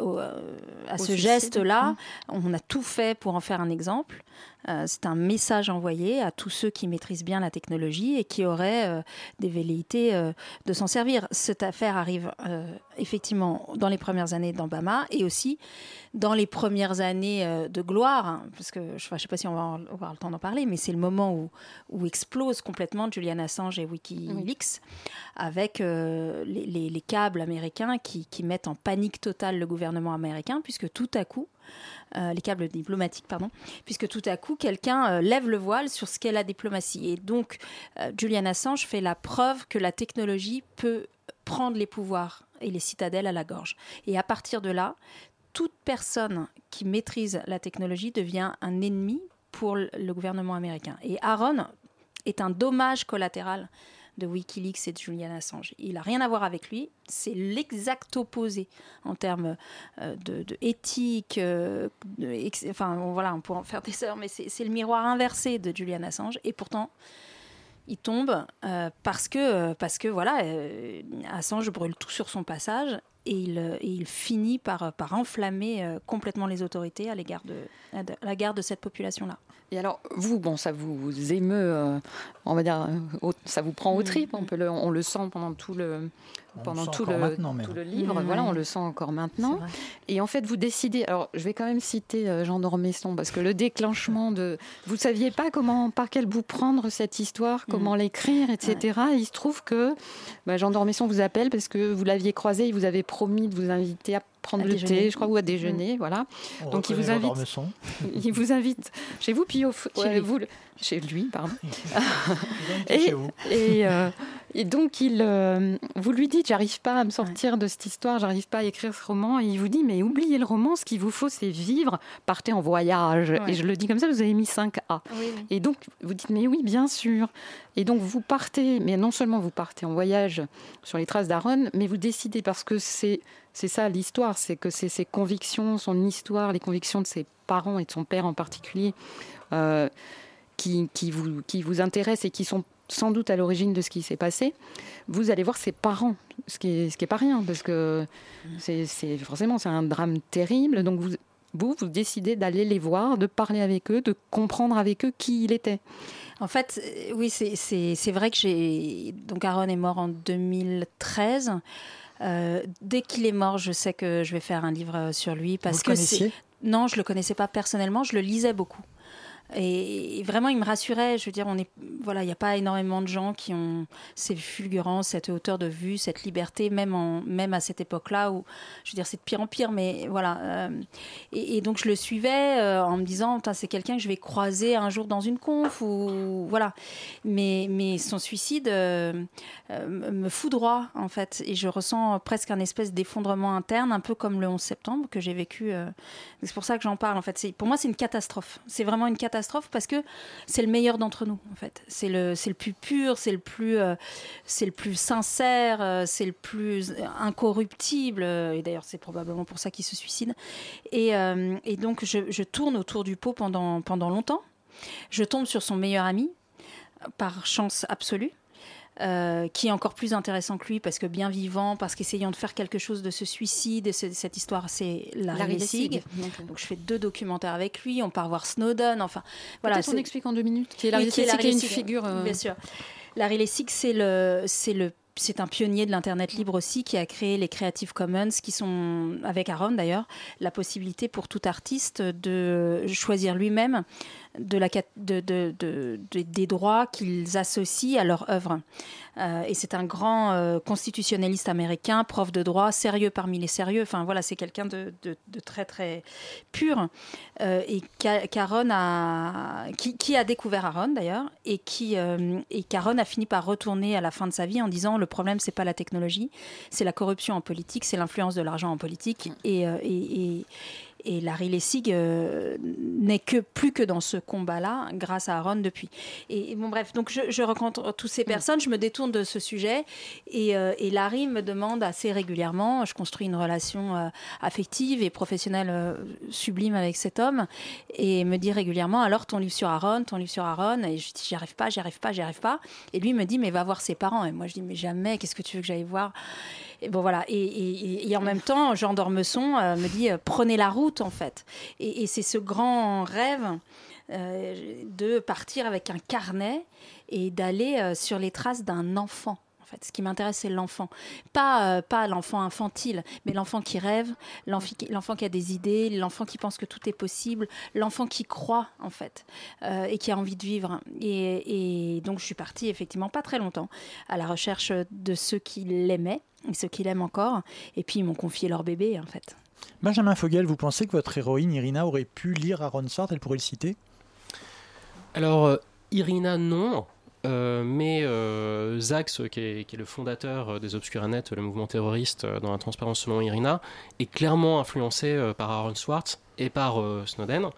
à, ce geste-là. Mm. On a tout fait pour en faire un exemple. Euh, c'est un message envoyé à tous ceux qui maîtrisent bien la technologie et qui auraient euh, des velléités euh, de s'en servir. Cette affaire arrive effectivement dans les premières années d'Obama et aussi dans les premières années de gloire, hein, parce que je ne sais pas si on va avoir le temps d'en parler, mais c'est le moment où, où explose complètement Julian Assange et Wikileaks avec les, câbles américains qui, qui mettent en panique totale le gouvernement américain, puisque tout à coup, euh, les câbles diplomatiques, pardon, puisque tout à coup, quelqu'un euh, lève le voile sur ce qu'est la diplomatie. Et donc, euh, Julian Assange fait la preuve que la technologie peut prendre les pouvoirs et les citadelles à la gorge. Et à partir de là, toute personne qui maîtrise la technologie devient un ennemi pour le gouvernement américain. Et Aaron est un dommage collatéral de Wikileaks et de Julian Assange. Il n'a rien à voir avec lui, c'est l'exact opposé en termes euh, de, éthique. Euh, enfin, voilà, on pourrait en faire des heures, mais c'est le miroir inversé de Julian Assange. Et pourtant, il tombe euh, parce que, parce que voilà, Assange brûle tout sur son passage et il, il finit par, par enflammer complètement les autorités à l'égard de, à la garde de cette population-là. Et alors, vous, bon, ça vous émeut, euh, on va dire, euh, ça vous prend au mm. trip, on, peut le, on le sent pendant tout le, pendant tout le, tout le livre. Mm. Voilà, on le sent encore maintenant. Et en fait, vous décidez. Alors, je vais quand même citer euh, Jean Dormesson parce que le déclenchement de, vous saviez pas comment, par quel bout prendre cette histoire, mm. comment l'écrire, etc. Et il se trouve que bah, Jean Dormesson vous appelle parce que vous l'aviez croisé, il vous avait promis de vous inviter à prendre le thé, je crois, ou à déjeuner, voilà. Donc il vous invite. Il vous invite chez vous, puis au, chez, vous, chez lui, pardon. et, et, euh, et, donc il, euh, vous lui dites, j'arrive pas à me sortir de cette histoire, j'arrive pas à écrire ce roman, et il vous dit, mais oubliez le roman, ce qu'il vous faut, c'est vivre, partez en voyage. Et je le dis comme ça, vous avez mis 5 A. Et donc vous dites, mais oui, bien sûr. Et donc vous partez, mais non seulement vous partez en voyage sur les traces d'Aaron, mais vous décidez parce que c'est c'est ça l'histoire, c'est que c'est ses convictions, son histoire, les convictions de ses parents et de son père en particulier, euh, qui, vous, qui vous intéressent et qui sont sans doute à l'origine de ce qui s'est passé, vous allez voir ses parents, ce qui est, ce qui pas rien, parce que c'est forcément c'est un drame terrible. Donc vous, vous, vous décidez d'aller les voir, de parler avec eux, de comprendre avec eux qui il était. En fait, oui, c'est vrai que j'ai. Donc Aaron est mort en 2013. Euh, dès qu'il est mort, je sais que je vais faire un livre sur lui parce Vous que le non, je le connaissais pas personnellement, je le lisais beaucoup. Et vraiment, il me rassurait. Je veux dire, on est, voilà, il n'y a pas énormément de gens qui ont ces fulgurances, cette hauteur de vue, cette liberté, même, en, même à cette époque-là où, je veux dire, c'est de pire en pire. Mais voilà. euh, et, donc, je le suivais euh, en me disant, c'est quelqu'un que je vais croiser un jour dans une conf ou voilà. Mais, mais son suicide euh, euh, me foudroie en fait, et je ressens presque un espèce d'effondrement interne, un peu comme le 11 septembre que j'ai vécu. c'est pour ça que j'en parle en fait. Pour moi, c'est une catastrophe. C'est vraiment une catastrophe parce que c'est le meilleur d'entre nous en fait. C'est le, c'est le plus pur, c'est le plus, euh, c'est le plus sincère, euh, c'est le plus incorruptible. Et d'ailleurs, c'est probablement pour ça qu'il se suicide. Et, euh, et donc, je, je tourne autour du pot pendant, pendant longtemps. Je tombe sur son meilleur ami par chance absolue. Euh, qui est encore plus intéressant que lui parce que bien vivant, parce qu'essayant de faire quelque chose de ce suicide, ce- cette histoire, c'est Larry, Larry Lessig. Donc, je fais deux documentaires avec lui, on part voir Snowden, enfin voilà. Peut-être on explique en deux minutes. Qui est Larry oui, qui est Lessig, Larry qui est une figure. euh, Bien sûr. Larry Lessig, c'est le, c'est le, c'est un pionnier de l'internet libre aussi qui a créé les Creative Commons, qui sont avec Aaron d'ailleurs la possibilité pour tout artiste de choisir lui-même de la, de, de- de- de- des droits qu'ils associent à leur œuvre. Euh, et c'est un grand euh, constitutionnaliste américain, prof de droit, sérieux parmi les sérieux. Enfin voilà, c'est quelqu'un de, de- très très pur euh, et qu'Aaron a, qui, a découvert Aaron d'ailleurs et qui et qu'Aaron a fini par retourner à la fin de sa vie en disant le problème c'est pas la technologie, c'est la corruption en politique, c'est l'influence de l'argent en politique et et Larry Lessig euh, n'est que plus que dans ce combat-là grâce à Aaron depuis. Et, et bon bref, donc je, je rencontre toutes ces personnes, je me détourne de ce sujet et, euh, et Larry me demande assez régulièrement, je construis une relation euh, affective et professionnelle sublime avec cet homme et me dit régulièrement alors ton livre sur Aaron, ton livre sur Aaron et je dis j'y arrive pas, j'y arrive pas, j'y arrive pas. Et lui me dit mais va voir ses parents. Et moi je dis mais jamais, qu'est-ce que tu veux que j'aille voir? Et bon voilà, et, en même temps, Jean d'Ormesson euh, me dit euh, prenez la route en fait. Et, c'est ce grand rêve euh, de partir avec un carnet et d'aller sur les traces d'un enfant. Ce qui m'intéresse, c'est l'enfant, pas pas l'enfant infantile, mais l'enfant qui rêve, l'enfant qui, l'enfant qui a des idées, l'enfant qui pense que tout est possible, l'enfant qui croit en fait et qui a envie de vivre. Et donc, je suis partie effectivement pas très longtemps à la recherche de ceux qui l'aimaient et ceux qui l'aiment encore. Et puis ils m'ont confié leur bébé en fait. Benjamin Fogel, vous pensez que votre héroïne Irina aurait pu lire Aaron Swart Elle pourrait le citer? Alors, euh, Irina, non. Euh, mais euh, Zax, qui est, qui est le fondateur des Obscuranet, le mouvement terroriste dans la transparence selon Irina, est clairement influencé euh, par Aaron Swartz et par euh, Snowden.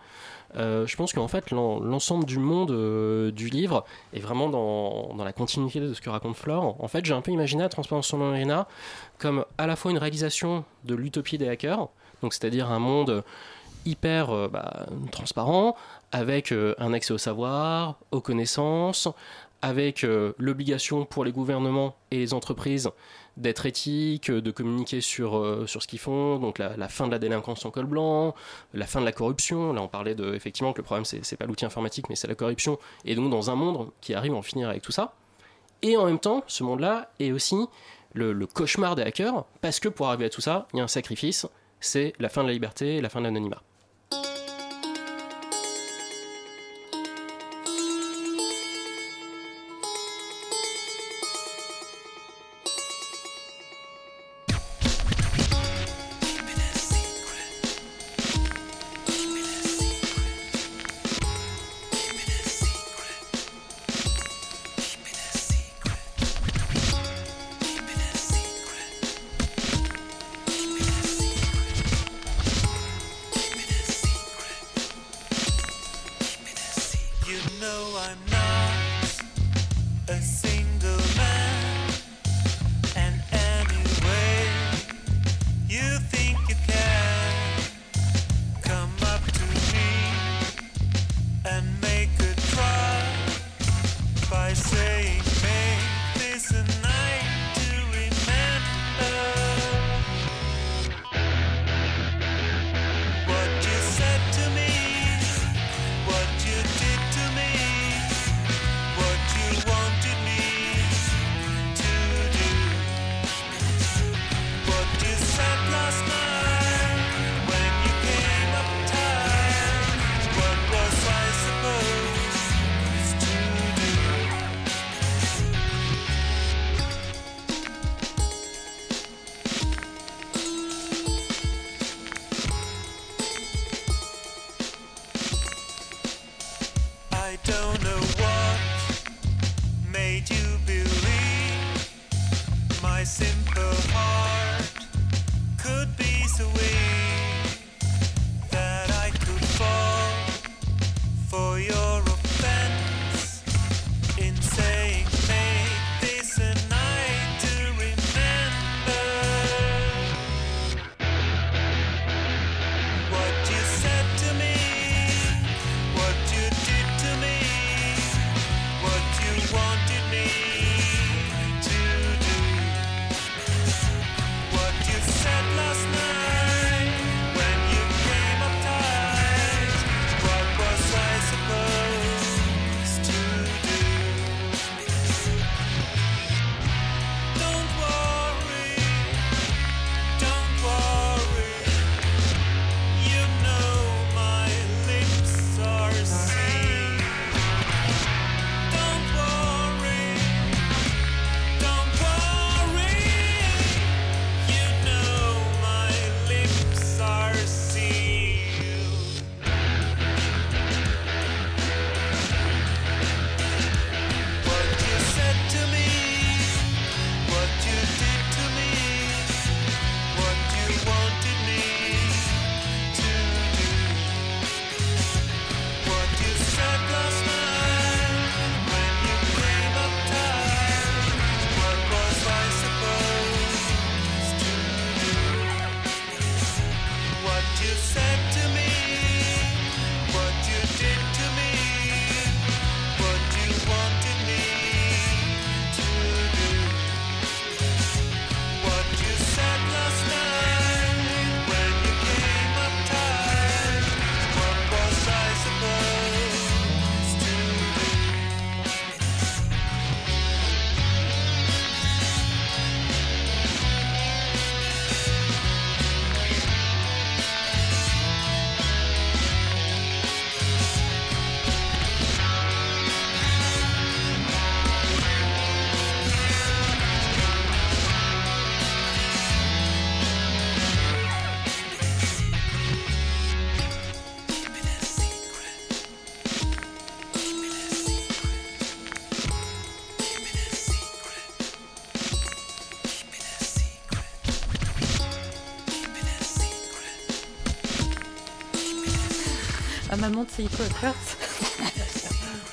Euh, je pense qu'en fait, l'en- l'ensemble du monde euh, du livre est vraiment dans, la continuité de ce que raconte Flore. En fait, j'ai un peu imaginé la transparence selon Irina comme à la fois une réalisation de l'utopie des hackers, donc c'est-à-dire un monde hyper euh, bah, transparent, avec un accès au savoir, aux connaissances, avec l'obligation pour les gouvernements et les entreprises d'être éthiques, euh, de communiquer sur, euh, sur ce qu'ils font, donc la, fin de la délinquance en col blanc, la fin de la corruption. Là, on parlait de, effectivement que le problème, c'est pas l'outil informatique, mais c'est la corruption. Et donc, dans un monde qui arrive à en finir avec tout ça. Et en même temps, ce monde-là est aussi le, le cauchemar des hackers, parce que pour arriver à tout ça, il y a un sacrifice, c'est la fin de la liberté la fin de l'anonymat. I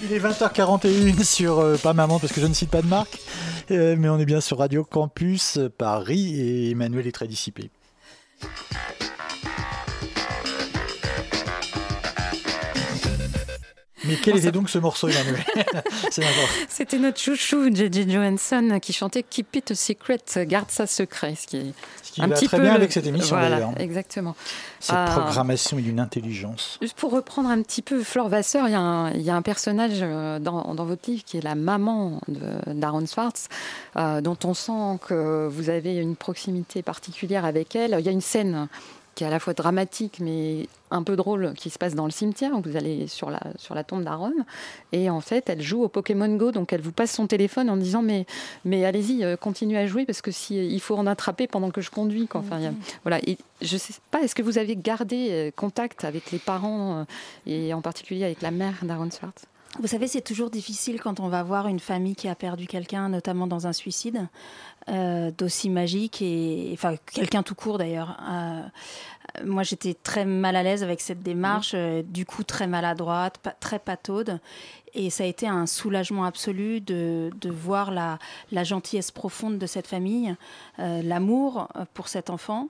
Il est 20h41 sur euh, pas maman parce que je ne cite pas de marque, euh, mais on est bien sur Radio Campus Paris et Emmanuel est très dissipé. Mais quel était donc ce morceau, Emmanuel? C'était notre chouchou, J.J. Johansson, qui chantait Keep it a secret, garde ça secret. Ce qui est Ce qui un va petit très peu bien le- avec cette émission Voilà, d'ailleurs. exactement. Cette Ah. programmation est d'une intelligence. Juste pour reprendre un petit peu Flore Vasseur, il y a un, il y a un personnage euh, dans, dans votre livre qui est la maman d'Aaron Swartz, euh, dont on sent que vous avez une proximité particulière avec elle. Il y a une scène qui est à la fois dramatique mais un peu drôle qui se passe dans le cimetière. Où vous allez sur la, sur la tombe d'Aaron. Et en fait elle joue au Pokémon Go. Donc elle vous passe son téléphone en disant mais, mais allez-y euh, continuez à jouer parce que si, il faut en attraper pendant que je conduis quoi. Enfin, a- voilà. Et je sais pas est-ce que vous avez gardé euh, contact avec les parents euh, et en particulier avec la mère d'Aaron Swartz? Vous savez, c'est toujours difficile quand on va voir une famille qui a perdu quelqu'un, notamment dans un suicide, euh, d'aussi magique et enfin quelqu'un tout court d'ailleurs. Euh, moi, j'étais très mal à l'aise avec cette démarche, euh, du coup très maladroite, pa- très pataude. Et ça a été un soulagement absolu de, de voir la, la gentillesse profonde de cette famille, l'amour pour cet enfant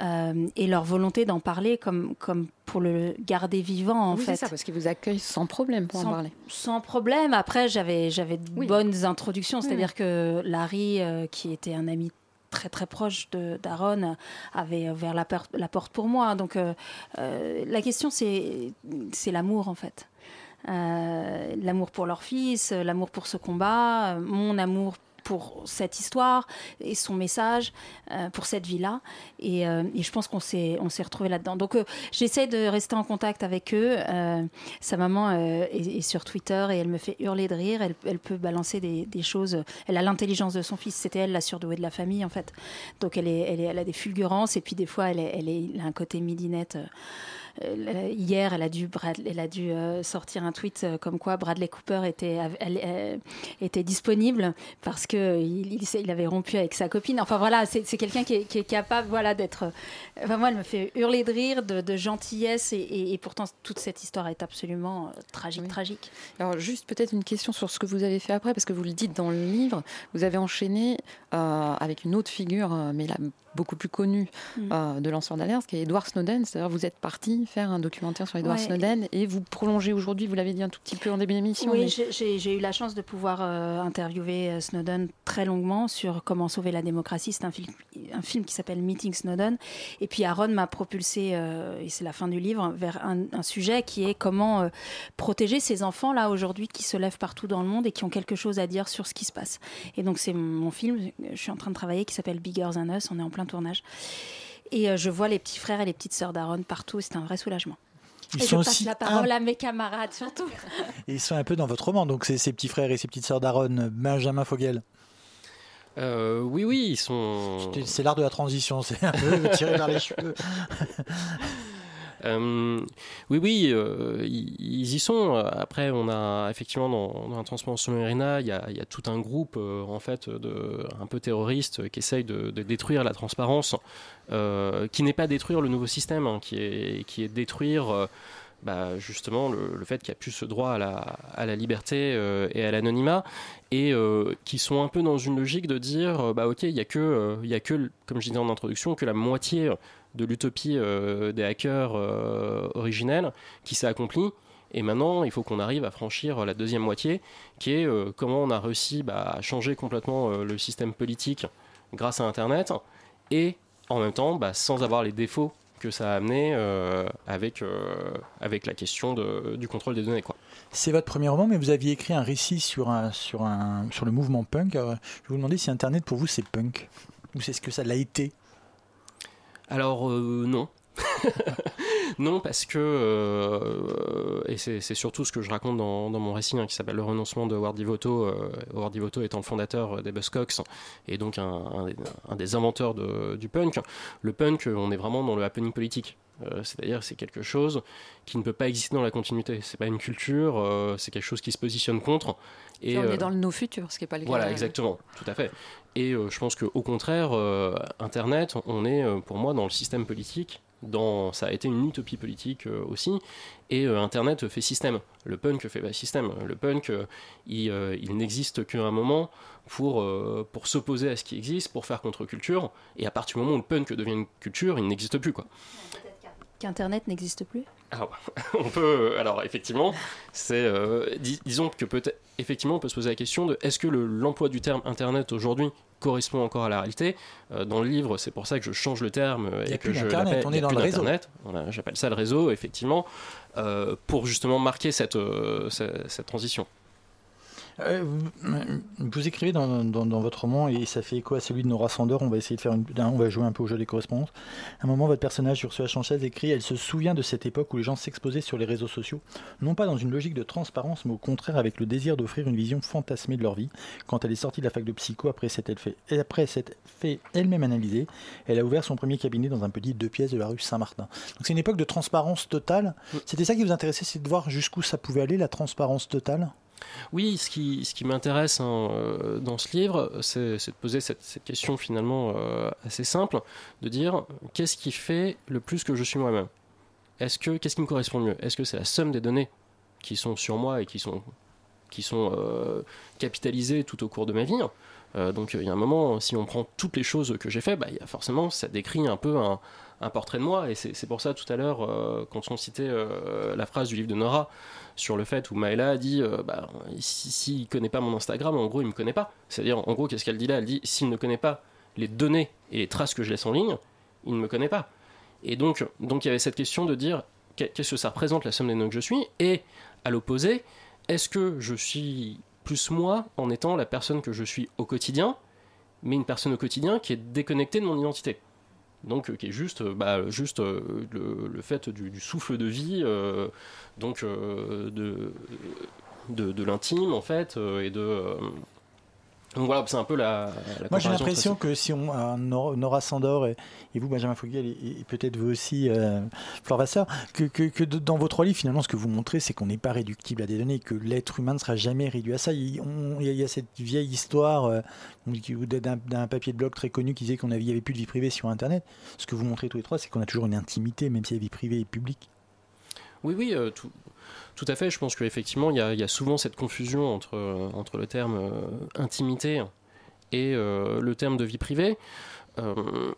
euh, et leur volonté d'en parler comme, comme pour le garder vivant en Oui, fait. c'est ça parce qu'ils vous accueillent sans problème pour en parler Sans problème. Après, j'avais j'avais de Oui. bonnes introductions. Oui, C'est-à-dire que Larry, euh, qui était un ami très très proche de d'Aaron, avait ouvert la, per- la porte pour moi. Donc euh, euh, la question, c'est c'est l'amour en fait. Euh, l'amour pour leur fils, l'amour pour ce combat, mon amour pour cette histoire et son message euh, pour cette vie-là. Et, euh, et je pense qu'on s'est retrouvés là-dedans. Donc euh, j'essaie de rester en contact avec eux. Sa maman est, sur Twitter et elle me fait hurler de rire. Elle, peut balancer des, choses. Elle a l'intelligence de son fils. C'était elle la surdouée de la famille en fait. Donc elle, est, elle, a des fulgurances et puis des fois elle, elle, elle a un côté midinette. Euh, hier, elle a dû, Brad- elle a dû euh, sortir un tweet euh, comme quoi Bradley Cooper était, elle, était disponible parce que il, il avait rompu avec sa copine. Enfin voilà, c'est quelqu'un qui, est- qui est capable, voilà, d'être. Enfin, moi, elle me fait hurler de rire, de, de gentillesse, et, et- et pourtant toute cette histoire est absolument tragique, tragique. Alors juste peut-être une question sur ce que vous avez fait après, parce que vous le dites dans le livre, vous avez enchaîné avec une autre figure, mais là beaucoup plus connue Mm. euh, de lanceur d'alerte, qui est Edward Snowden. C'est-à-dire vous êtes parti faire un documentaire sur Edward Ouais. Snowden et vous prolongez aujourd'hui, vous l'avez dit un tout petit peu en début d'émission. Oui, mais- j'ai- eu la chance de pouvoir euh, interviewer euh, Snowden très longuement sur comment sauver la démocratie. C'est un film, un film qui s'appelle Meeting Snowden. Et puis Aaron m'a propulsé, euh, et c'est la fin du livre, vers un, un sujet qui est comment protéger ces enfants là aujourd'hui qui se lèvent partout dans le monde et qui ont quelque chose à dire sur ce qui se passe. Et donc c'est mon film, je suis en train de travailler, qui s'appelle Bigger Than Us. On est en plein tournage. Et euh, je vois les petits frères et les petites sœurs d'Aaron partout. et C'est un vrai soulagement. Ils et je sont passe aussi la parole à mes camarades surtout. Et ils sont un peu dans votre roman, donc c'est ses petits frères et ses petites sœurs d'Aaron, Benjamin Fogel. Euh, oui, oui, ils sont. C'est- C'est l'art de la transition, c'est un peu tiré vers les cheveux. Euh, oui, oui, euh, ils, y sont. Après, on a effectivement dans, dans transparence Marina, il y a, il y a tout un groupe euh, en fait de un peu terroristes qui essaye de, détruire la transparence, qui n'est pas détruire le nouveau système, hein, qui est qui est détruire bah, justement le, fait qu'il y a plus ce droit à la, liberté et à l'anonymat, et qui sont un peu dans une logique de dire bah ok, il y a que il y a que comme je disais en introduction que la moitié de l'utopie euh, des hackers euh, originels qui s'est accomplie. Et maintenant, il faut qu'on arrive à franchir la deuxième moitié, qui est euh, comment on a réussi bah, à changer complètement le système politique grâce à Internet, et en même temps, bah, sans avoir les défauts que ça a amené avec, avec la question de- du contrôle des données. Quoi. C'est votre premier roman, mais vous aviez écrit un récit sur, un, sur, un, sur le mouvement punk. Alors, je vous demander si Internet pour vous c'est punk, ou c'est ce que ça l'a été. Alors euh, non. non, parce que, euh, et c'est surtout ce que je raconte dans, dans mon récit hein, qui s'appelle Le renoncement de Howard Devoto, euh, Howard étant le fondateur des Buzzcocks et donc un, un des- un des inventeurs de- du punk. Le punk, on est vraiment dans le happening politique. Euh, C'est-à-dire c'est quelque chose qui ne peut pas exister dans la continuité. C'est pas une culture, euh, c'est quelque chose qui se positionne contre. Et, on euh, est dans le no futur, ce qui n'est pas le cas. voilà, exactement, tout à fait. Et euh, je pense qu'au contraire, euh, Internet, on est euh, pour moi dans le système politique ça a été une utopie politique euh, aussi. Et euh, Internet fait système. Le punk fait pas système. Le punk, euh, il, n'existe qu'à un moment pour, pour s'opposer à ce qui existe, pour faire contre-culture. Et à partir du moment où le punk devient une culture, il n'existe plus. quoi. Qu'Internet n'existe plus Alors, on peut, alors effectivement, c'est, euh, dis- disons que peut-être, effectivement, on peut se poser la question de est-ce que le- l'emploi du terme Internet aujourd'hui correspond encore à la réalité? Euh, Dans le livre, c'est pour ça que je change le terme euh, Il y a et que plus je l'appelle- on est dans le réseau. Voilà, J'appelle ça le réseau, effectivement, euh, pour justement marquer cette, euh, cette, cette transition. Euh, vous, écrivez dans, dans- dans votre roman, et ça fait écho à celui de Nora Sander, on va essayer de faire une, on va jouer un peu au jeu des correspondances. À un moment, votre personnage, Ursula Sanchez, écrit Elle se souvient de cette époque où les gens s'exposaient sur les réseaux sociaux, non pas dans une logique de transparence, mais au contraire avec le désir d'offrir une vision fantasmée de leur vie. Quand elle est sortie de la fac de psycho, après s'être fait, après fait elle-même analyser, elle a ouvert son premier cabinet dans un petit deux pièces de la rue Saint-Martin. Donc c'est une époque de transparence totale. C'était ça qui vous intéressait, c'est de voir jusqu'où ça pouvait aller, la transparence totale? Oui, ce qui, m'intéresse hein, euh, dans ce livre, c'est de poser cette, question finalement euh, assez simple, de dire qu'est-ce qui fait le plus que je suis moi-même? Est-ce que qu'est-ce qui me correspond mieux? Est-ce que c'est la somme des données qui sont sur moi et qui sont qui sont euh, capitalisées tout au cours de ma vie Euh, Donc il y a un moment, si on prend toutes les choses que j'ai fait, bah, forcément ça décrit un peu un, portrait de moi et c'est pour ça tout à l'heure euh, quand on citait euh, la phrase du livre de Nora sur le fait où Maëla a dit euh, bah, si- s'il connaît pas mon Instagram, en gros, il me connaît pas. C'est-à-dire, en gros, qu'est-ce qu'elle dit là? Elle dit s'il ne connaît pas les données et les traces que je laisse en ligne, il ne me connaît pas. Et donc, donc il y avait cette question de dire qu'est- qu'est-ce que ça représente la somme des données que je suis? Et à l'opposé, est-ce que je suis plus moi en étant la personne que je suis au quotidien, mais une personne au quotidien qui est déconnectée de mon identité? Donc euh, qui est juste, euh, bah, juste euh, le, fait du, souffle de vie, donc de, l'intime en fait, et de... euh, donc voilà, c'est un peu la... la Moi, j'ai l'impression que si on a Nora Sandor et, et vous, Benjamin Fogel, et, et peut-être vous aussi, euh, Flore Vasseur, que, que, que de- dans vos trois livres, finalement, ce que vous montrez, c'est qu'on n'est pas réductible à des données, que l'être humain ne sera jamais réduit à ça. Il, on- il y, a, cette vieille histoire euh, d'un papier de blog très connu qui disait qu'on n'y avait plus de vie privée sur Internet. Ce que vous montrez tous les trois, c'est qu'on a toujours une intimité, même si la vie privée est publique. Oui, oui, euh, tout, tout à fait. Je pense qu'effectivement, il y a, il y a souvent cette confusion entre, euh, entre le terme euh, intimité et euh, le terme de vie privée.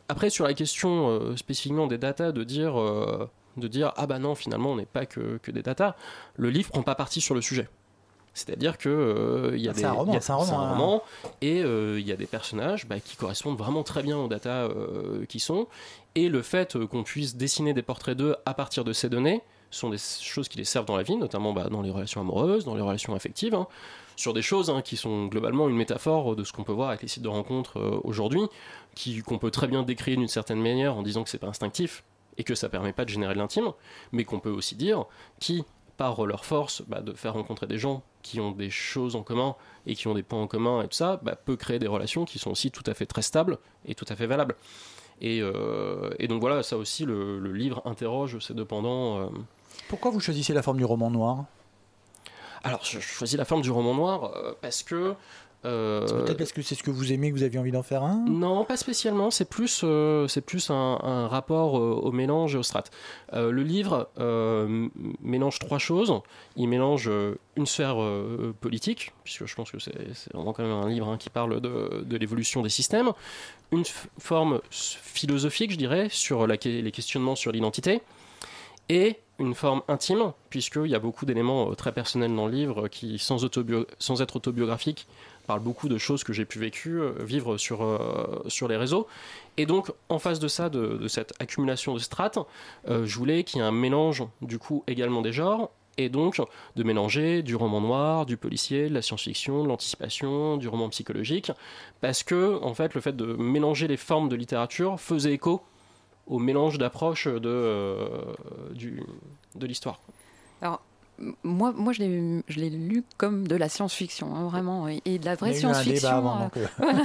Après, sur la question spécifiquement des datas, de dire, de dire ah bah non, finalement, on n'est pas que, que des datas, le livre prend pas parti sur le sujet. C'est-à-dire que euh, il y a Ah, des c'est un roman, y a- un roman, hein. et euh, il y a des personnages bah, qui correspondent vraiment très bien aux datas euh, qui sont et le fait qu'on puisse dessiner des portraits d'eux à partir de ces données sont des choses qui les servent dans la vie, notamment bah, dans les relations amoureuses, dans les relations affectives, hein, sur des choses hein, qui sont globalement une métaphore de ce qu'on peut voir avec les sites de rencontres euh, aujourd'hui, qu'on peut très bien décrire d'une certaine manière en disant que c'est pas instinctif et que ça permet pas de générer de l'intime, mais qu'on peut aussi dire qui, par leur force bah, de faire rencontrer des gens qui ont des choses en commun et qui ont des points en commun et tout ça, bah, peut créer des relations qui sont aussi tout à fait très stables et tout à fait valables. Et, euh, donc voilà, ça aussi, le, le livre interroge ces deux pendants. euh. Pourquoi vous choisissez la forme du roman noir? Alors, je choisis la forme du roman noir euh, parce que. euh, C'est Peut-être parce que c'est ce que vous aimez, que vous aviez envie d'en faire un? Non, pas spécialement. C'est plus, euh, c'est plus un, un rapport euh, au mélange et au strat. Le livre mélange trois choses. Il mélange une sphère politique, puisque je pense que c'est vraiment quand même un livre hein, qui parle de, de l'évolution des systèmes. Une forme philosophique, je dirais, sur la les questionnements sur l'identité. Et une forme intime, puisqu'il y a beaucoup d'éléments euh, très personnels dans le livre qui, sans, être autobiographiques, parlent beaucoup de choses que j'ai pu vécu, euh, vivre sur, euh, sur les réseaux. Et donc, en face de ça, de, cette accumulation de strates, je voulais qu'il y ait un mélange, du coup, également des genres, et donc de mélanger du roman noir, du policier, de la science-fiction, de l'anticipation, du roman psychologique, parce que, en fait, le fait de mélanger les formes de littérature faisait écho au mélange d'approches de, euh, du- de l'histoire. Alors, moi, moi je l'ai je l'ai lu comme de la science-fiction, hein, vraiment, et, et de la vraie science-fiction. euh, euh. voilà,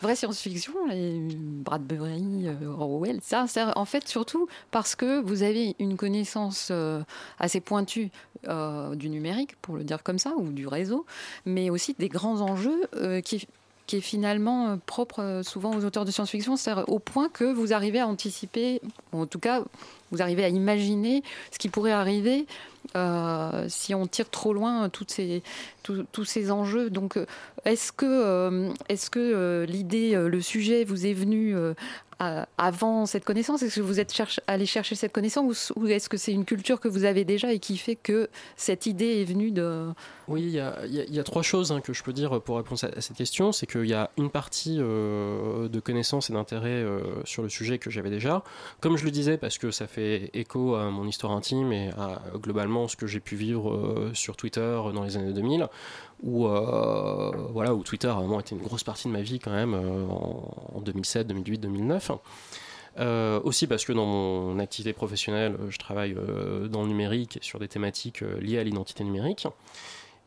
vraie science-fiction, les Bradbury, euh, Orwell, ça, c'est en fait surtout parce que vous avez une connaissance euh, assez pointue euh, du numérique, pour le dire comme ça, ou du réseau, mais aussi des grands enjeux euh, qui, qui est finalement euh, propre euh, souvent aux auteurs de science-fiction, c'est-à-dire au point que vous arrivez à anticiper, ou en tout cas, vous arrivez à imaginer ce qui pourrait arriver euh, si on tire trop loin toutes ces, tous- ces enjeux. Donc, est-ce que, est-ce que l'idée, le sujet vous est venu avant cette connaissance? Est-ce que vous êtes allé chercher cette connaissance? Ou est-ce que c'est une culture que vous avez déjà et qui fait que cette idée est venue de... Oui, il y a, trois choses hein, que je peux dire pour répondre à, cette question. C'est qu'il y a une partie euh, de connaissances et d'intérêt euh, sur le sujet que j'avais déjà. Comme je le disais, parce que ça fait écho à mon histoire intime et à euh, globalement ce que j'ai pu vivre euh, sur Twitter dans les années 2000, où, euh, voilà, où Twitter a vraiment été une grosse partie de ma vie quand même euh, en, en 2007, 2008, 2009. Euh, aussi parce que dans mon activité professionnelle, je travaille euh, dans le numérique et sur des thématiques euh, liées à l'identité numérique.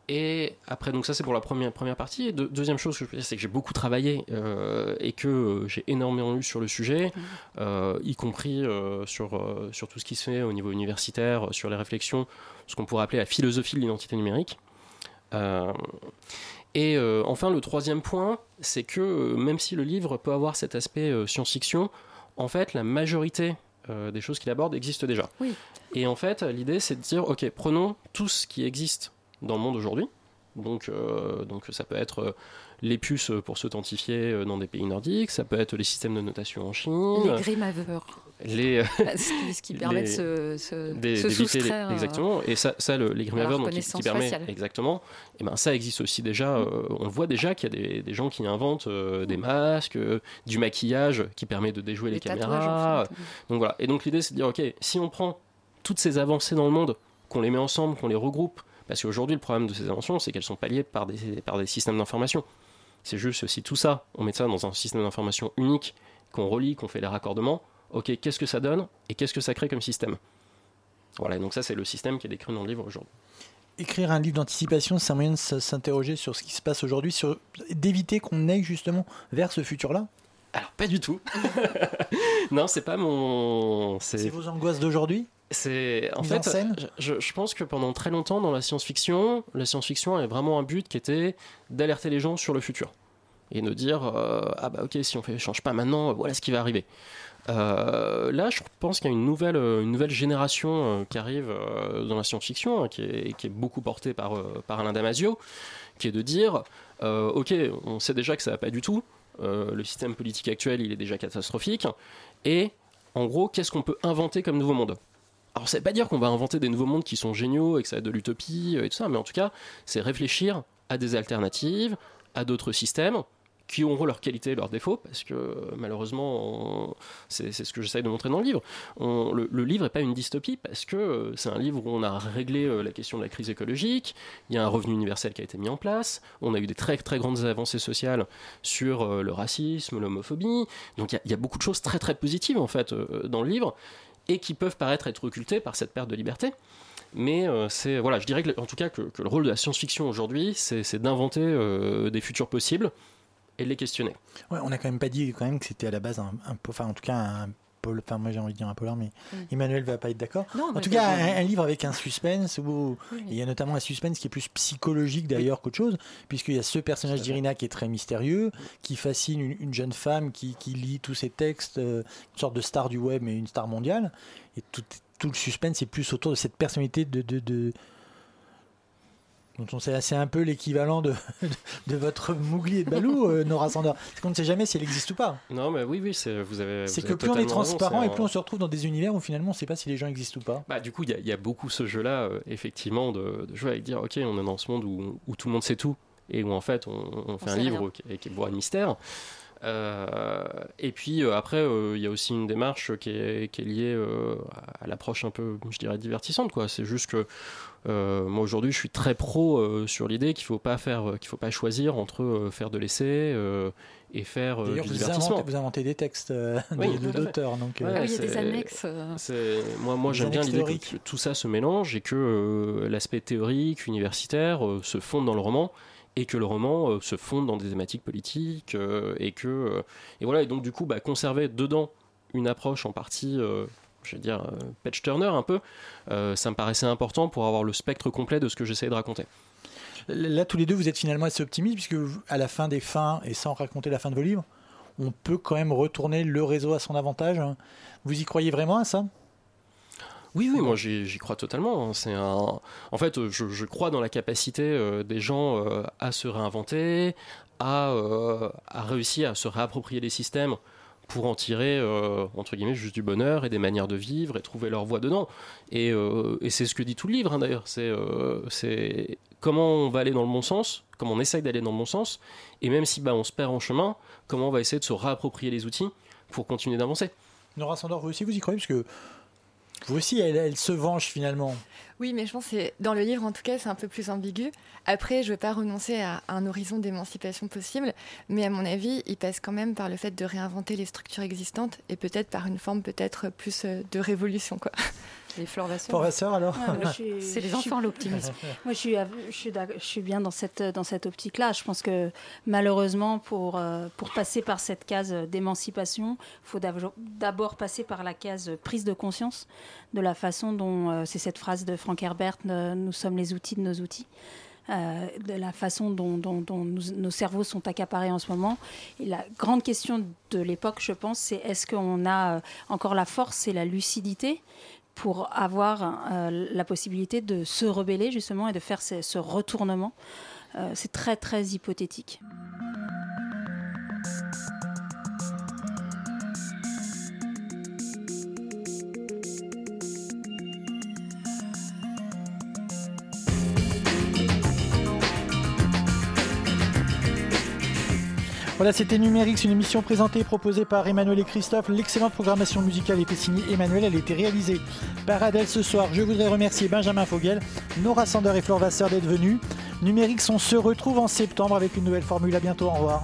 Et après, donc ça c'est pour la première, première partie. Et deuxième chose que je peux dire, c'est que j'ai beaucoup travaillé euh, et que euh, j'ai énormément lu sur le sujet, euh, y compris sur, sur tout ce qui se fait au niveau universitaire, sur les réflexions, ce qu'on pourrait appeler la philosophie de l'identité numérique. Et enfin, le troisième point, c'est que même si le livre peut avoir cet aspect science-fiction, en fait, la majorité des choses qu'il aborde existent déjà. Oui. Et en fait, l'idée, c'est de dire, ok, prenons tout ce qui existe dans le monde aujourd'hui. Donc, euh, donc ça peut être euh, les puces pour s'authentifier euh, dans des pays nordiques, ça peut être les systèmes de notation en Chine, Les grémaveurs. les, ce qui, ce qui permet de les- se, se, des- se les- exactement et ça, ça le, les grémaveurs donc, qui, permet exactement et ben ça existe aussi déjà euh, on voit déjà qu'il y a des, des gens qui inventent euh, des masques euh, du maquillage qui permet de déjouer les, Les caméras en fait. donc voilà et donc l'idée c'est de dire ok si on prend toutes ces avancées dans le monde qu'on les met ensemble qu'on les regroupe parce qu'aujourd'hui le problème de ces inventions c'est qu'elles sont palliées par des, par des systèmes d'information c'est juste si tout ça on met ça dans un système d'information unique qu'on relie qu'on fait les raccordements ok qu'est-ce que ça donne et qu'est-ce que ça crée comme système? Voilà, donc ça c'est le système qui est décrit dans le livre aujourd'hui. Écrire un livre d'anticipation, c'est un moyen de s'interroger sur ce qui se passe aujourd'hui, sur d'éviter qu'on aille justement vers ce futur-là? Alors pas du tout. non, c'est pas mon. C'est vos angoisses d'aujourd'hui? C'est en fait, scène? je, je pense que pendant très longtemps dans la science-fiction, la science-fiction avait vraiment un but qui était d'alerter les gens sur le futur. Et de dire euh, ah bah ok si on fait change pas maintenant, voilà ce qui va arriver. Euh, là, je pense qu'il y a une nouvelle, une nouvelle génération euh, qui arrive dans la science-fiction, hein, qui, est, qui est beaucoup portée par, par Alain Damasio, qui est de dire ok, on sait déjà que ça va pas du tout, le système politique actuel il est déjà catastrophique, et en gros, qu'est-ce qu'on peut inventer comme nouveau monde? Alors, ça veut pas dire qu'on va inventer des nouveaux mondes qui sont géniaux et que ça être de l'utopie euh, et tout ça, mais en tout cas, c'est réfléchir à des alternatives, à d'autres systèmes qui auront leurs qualités et leurs défauts, parce que malheureusement, c'est ce que j'essaye de montrer dans le livre. Le, livre n'est pas une dystopie, parce que euh, c'est un livre où on a réglé euh, la question de la crise écologique, il y a un revenu universel qui a été mis en place, on a eu des très très grandes avancées sociales sur le racisme, l'homophobie, donc il y a- y, a beaucoup de choses très très positives en fait dans le livre, et qui peuvent paraître être occultées par cette perte de liberté. Mais euh, c'est voilà, je dirais que, en tout cas que, le rôle de la science-fiction aujourd'hui, c'est d'inventer euh, des futurs possibles et de les questionner. Ouais, on n'a quand même pas dit quand même que c'était à la base un, enfin en tout cas un enfin moi j'ai envie de dire un polar, mais Mm. Emmanuel va pas être d'accord. En tout cas, un, un livre avec un suspense où Oui. il y a notamment un suspense qui est plus psychologique d'ailleurs qu'autre chose, puisqu'il y a ce personnage d'Irina qui est très mystérieux, qui fascine une, une jeune femme qui, qui lit tous ses textes, euh, une sorte de star du web, mais une star mondiale. Et tout, tout le suspense est plus autour de cette personnalité de. de, de- dont on sait c'est un peu l'équivalent de, de votre Mougli et de Balou, euh, Nora Sandor. C'est qu'on ne sait jamais si elle existe ou pas. Non, mais oui, oui, c'est- vous avez. C'est vous que avez plus on est raison, transparent et plus on se retrouve dans des univers où finalement on ne sait pas si les gens existent ou pas. Bah, du coup, il y, a- il y a beaucoup ce jeu-là, euh, effectivement, de, de jouer avec dire, ok, on est dans ce monde où, où tout le monde sait tout, et où en fait, on, on fait On un livre rien. qui, est- qui est bourré de mystère. Euh, et puis euh, après, euh, il y a aussi une démarche qui est, qui est liée euh, à l'approche un peu, je dirais, divertissante. quoi. C'est juste que moi aujourd'hui, je suis très pro euh, sur l'idée qu'il faut pas faire, qu'il faut pas choisir entre euh, faire de l'essai euh, et faire euh, D'ailleurs, du vous divertissement. inventez, vous inventez des textes euh, Oui, d'auteurs. Donc, euh, Ouais, Ah oui, il y a des annexes. euh, Moi, moi j'aime bien l'idée que, tout ça se mélange et que euh, l'aspect théorique, universitaire, euh, se fonde dans le roman et que le roman euh, se fonde dans des thématiques politiques euh, et que euh, et voilà et donc du coup bah, conserver dedans une approche en partie euh, je vais dire euh, page turner un peu euh, ça me paraissait important pour avoir le spectre complet de ce que j'essayais de raconter Là, tous les deux, vous êtes finalement assez optimistes, puisque à la fin des fins, et sans raconter la fin de vos livres, on peut quand même retourner le réseau à son avantage. hein. Vous y croyez vraiment à ça? Oui, oui, moi j'y crois totalement. hein. C'est un... En fait, je, je crois dans la capacité euh, des gens à se réinventer, à, à réussir à se réapproprier les systèmes pour en tirer, euh, entre guillemets, juste du bonheur et des manières de vivre et trouver leur voie dedans. Et, euh, c'est ce que dit tout le livre, hein, d'ailleurs. C'est euh, c'est comment on va aller dans le bon sens, comment on essaye d'aller dans le bon sens, et même si bah, on se perd en chemin, comment on va essayer de se réapproprier les outils pour continuer d'avancer. Nora Sandor, vous aussi, vous y croyez? Vous aussi, elle, se venge finalement. Oui, mais je pense que dans le livre, en tout cas, c'est un peu plus ambigu. Après, je ne veux pas renoncer à un horizon d'émancipation possible, mais à mon avis, il passe quand même par le fait de réinventer les structures existantes et peut-être par une forme peut-être plus euh, de révolution. Quoi. Les Fleur Vasseur. Fleur Vasseur, alors Ouais, C'est les enfants, l'optimisme. Moi, je suis, je suis, d'ac- je suis bien dans cette, dans cette optique-là. Je pense que malheureusement, pour, euh, pour passer par cette case d'émancipation, il faut d'ab- d'abord passer par la case prise de conscience de la façon dont, euh, c'est cette phrase de Frank Herbert, euh, nous sommes les outils de nos outils. euh, de la façon dont, dont- dont nous- nos cerveaux sont accaparés en ce moment. Et la grande question de l'époque, je pense, c'est est-ce qu'on a encore la force et la lucidité pour avoir euh, la possibilité de se rebeller justement et de faire ce, retournement. Euh, c'est très très hypothétique. Voilà, c'était Numérix, une émission présentée et proposée par Emmanuel et Christophe. L'excellente programmation musicale était signée Emmanuel, elle a été réalisée par Adèle ce soir. Je voudrais remercier Benjamin Fogel, Nora Sander et Flore Vasseur d'être venus. Numérix, on se retrouve en septembre avec une nouvelle formule. À bientôt, au revoir.